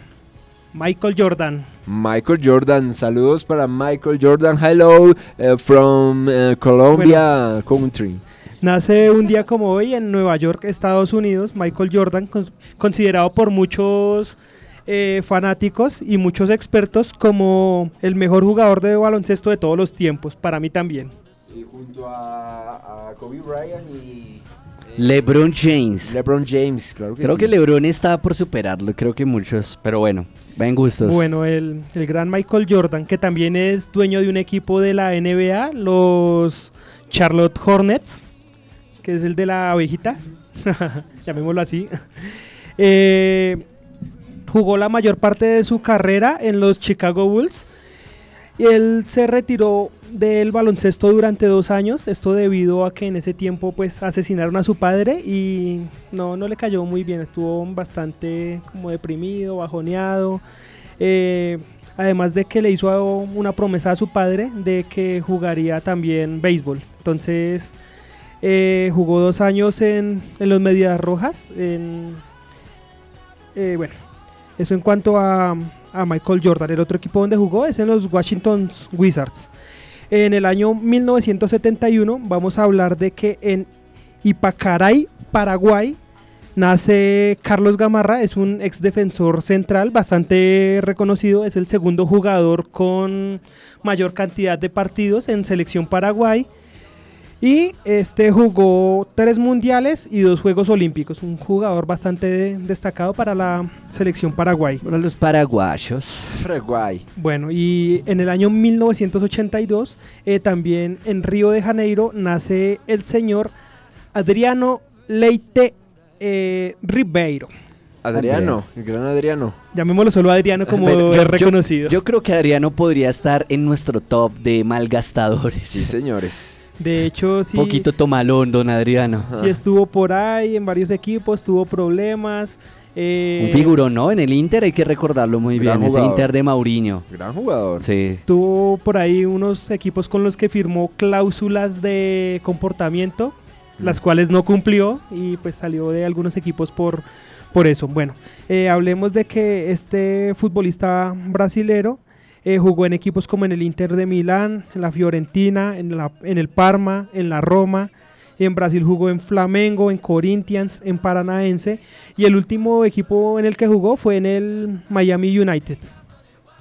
Michael Jordan. Michael Jordan, saludos para Michael Jordan. Hello eh, from eh, Colombia country. Nace un día como hoy en Nueva York, Estados Unidos. Michael Jordan, con- considerado por muchos eh, fanáticos y muchos expertos como el mejor jugador de baloncesto de todos los tiempos. Para mí también. Y junto a, Kobe Bryant y, LeBron James. LeBron James, claro que Creo sí. que LeBron está por superarlo, creo que muchos, pero bueno, ven gustos. Bueno, el, el gran Michael Jordan, que también es dueño de un equipo de la NBA, los Charlotte Hornets, que es el de la abejita, llamémoslo así. Eh, jugó la mayor parte de su carrera en los Chicago Bulls. Y él se retiró del baloncesto durante dos años, esto debido a que en ese tiempo pues asesinaron a su padre y no, no le cayó muy bien, estuvo bastante como deprimido, bajoneado. Eh, además de que le hizo una promesa a su padre de que jugaría también béisbol. Entonces eh, jugó dos años en, en los Medias Rojas. En, eh, bueno, eso en cuanto a, a Michael Jordan. El otro equipo donde jugó es en los Washington Wizards. En el año 1971 vamos a hablar de que en Ipacaray, Paraguay, nace Carlos Gamarra, es un ex defensor central bastante reconocido, es el segundo jugador con mayor cantidad de partidos en selección Paraguay. Y este jugó tres mundiales y dos Juegos Olímpicos. Un jugador bastante de- destacado para la selección Paraguay. Para los paraguayos. Paraguay. Bueno, y en el año 1982, eh, también en Río de Janeiro, nace el señor Adriano Leite eh, Ribeiro. Adriano, el gran Adriano. Llamémoslo solo Adriano como Bueno, yo- es yo- reconocido. Yo, creo que Adriano podría estar en nuestro top de malgastadores. Sí, señores. De hecho, sí. Poquito tomalón, don Adriano. Sí estuvo por ahí en varios equipos, tuvo problemas. eh, Un figurón, ¿no? En el Inter hay que recordarlo muy bien. Ese jugador. Inter de Mauriño. Gran jugador. Sí. Tuvo por ahí unos equipos con los que firmó cláusulas de comportamiento, las cuales no cumplió y pues salió de algunos equipos por, por eso. Bueno, eh, hablemos de que este futbolista brasilero eh, jugó en equipos como en el Inter de Milán, en la Fiorentina, en, la, en el Parma, en la Roma. En Brasil jugó en Flamengo, en Corinthians, en Paranaense. Y el último equipo en el que jugó fue en el Miami United.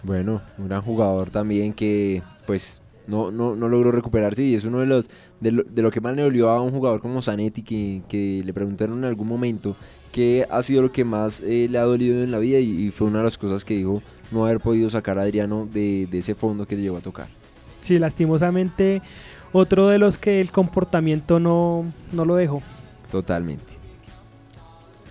Bueno, un gran jugador también que pues no, no, no logró recuperarse y es uno de los de lo, de lo que más le dolió a un jugador como Zanetti que, que le preguntaron en algún momento qué ha sido lo que más eh, le ha dolido en la vida y, y fue una de las cosas que dijo no haber podido sacar a Adriano de, de ese fondo que llegó a tocar. Sí, lastimosamente otro de los que el comportamiento no, no lo dejó. Totalmente.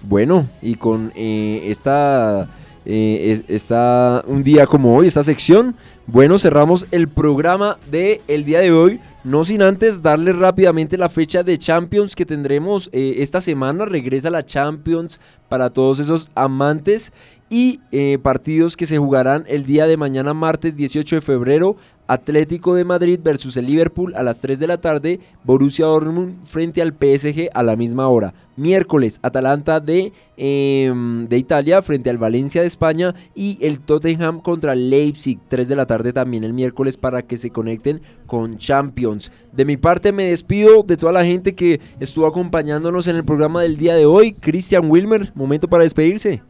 Bueno, y con eh, esta, eh, es- esta, un día como hoy, esta sección, bueno, cerramos el programa de el día de hoy. No sin antes darle rápidamente la fecha de Champions que tendremos eh, esta semana. Regresa la Champions para todos esos amantes y eh, partidos que se jugarán el día de mañana, martes 18 de febrero. Atlético de Madrid versus el Liverpool a las 3 de la tarde, Borussia Dortmund frente al PSG a la misma hora. Miércoles, Atalanta de, em, de Italia frente al Valencia de España y el Tottenham contra Leipzig, 3 de la tarde también el miércoles para que se conecten con Champions. De mi parte me despido de toda la gente que estuvo acompañándonos en el programa del día de hoy. Christian Wilmer, momento para despedirse.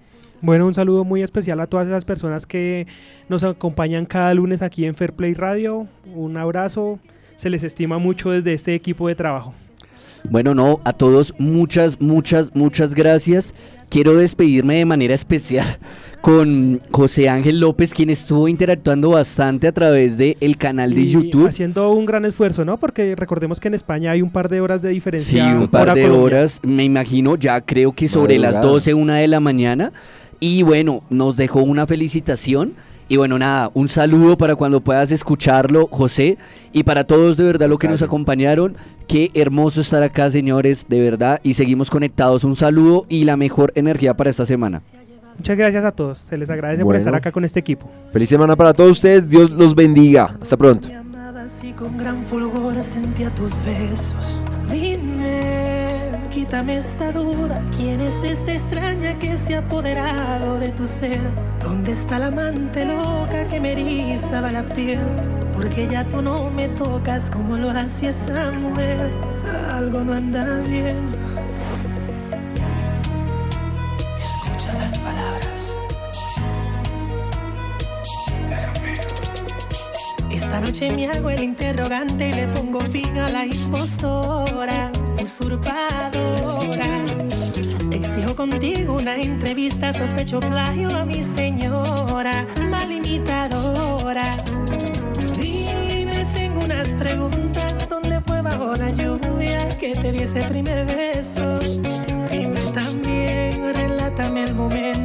Bueno, un saludo muy especial a todas esas personas que nos acompañan cada lunes aquí en Fair Play Radio. Un abrazo, se les estima mucho desde este equipo de trabajo. Bueno, no, a todos muchas, muchas, muchas gracias. Quiero despedirme de manera especial con José Ángel López, quien estuvo interactuando bastante a través del el canal de Y YouTube. Haciendo un gran esfuerzo, ¿no? Porque recordemos que en España hay un par de horas de Sí, diferencia. un par hora de Colombia. horas, me imagino, ya creo que sobre las Madrugada. 12, una de la mañana. Y bueno, nos dejó una felicitación. Y bueno, nada, un saludo para cuando puedas escucharlo, José. Y para todos de verdad lo que nos acompañaron. Qué hermoso estar acá, señores, de verdad. Y seguimos conectados. Un saludo y la mejor energía para esta semana. Muchas gracias a todos. Se les agradece por estar acá con este equipo. Feliz semana para todos ustedes, Dios los bendiga. Hasta pronto. Quítame esta duda. ¿Quién es esta extraña que se ha apoderado de tu ser? ¿Dónde está la amante loca que me erizaba la piel? Porque ya tú no me tocas como lo hacía esa mujer. Algo no anda bien. Escucha las palabras. Esta noche me hago el interrogante y le pongo fin a la impostora. usurpadora. Exijo contigo una entrevista, sospecho plagio a mi señora, mal imitadora. Dime, tengo unas preguntas, ¿dónde fue bajo la lluvia que te di ese primer beso? Dime también, relátame el momento,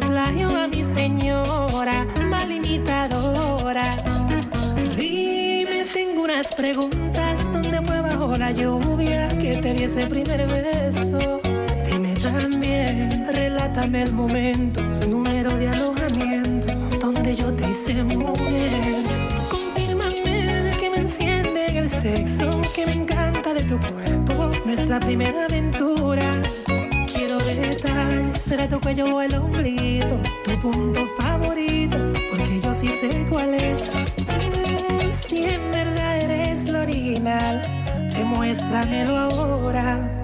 Plagio a mi señora, mal imitadora. Dime, tengo unas preguntas, ¿dónde fue bajo la lluvia que te di ese primer beso? Dime también, relátame el momento, número de alojamiento, donde yo te hice mujer. Confírmame que me enciende en el sexo, que me encanta de tu cuerpo, nuestra primera tu cuello o el ombliguito, tu punto favorito, porque yo sí sé cuál es. Si en verdad eres lo original, demuéstramelo ahora.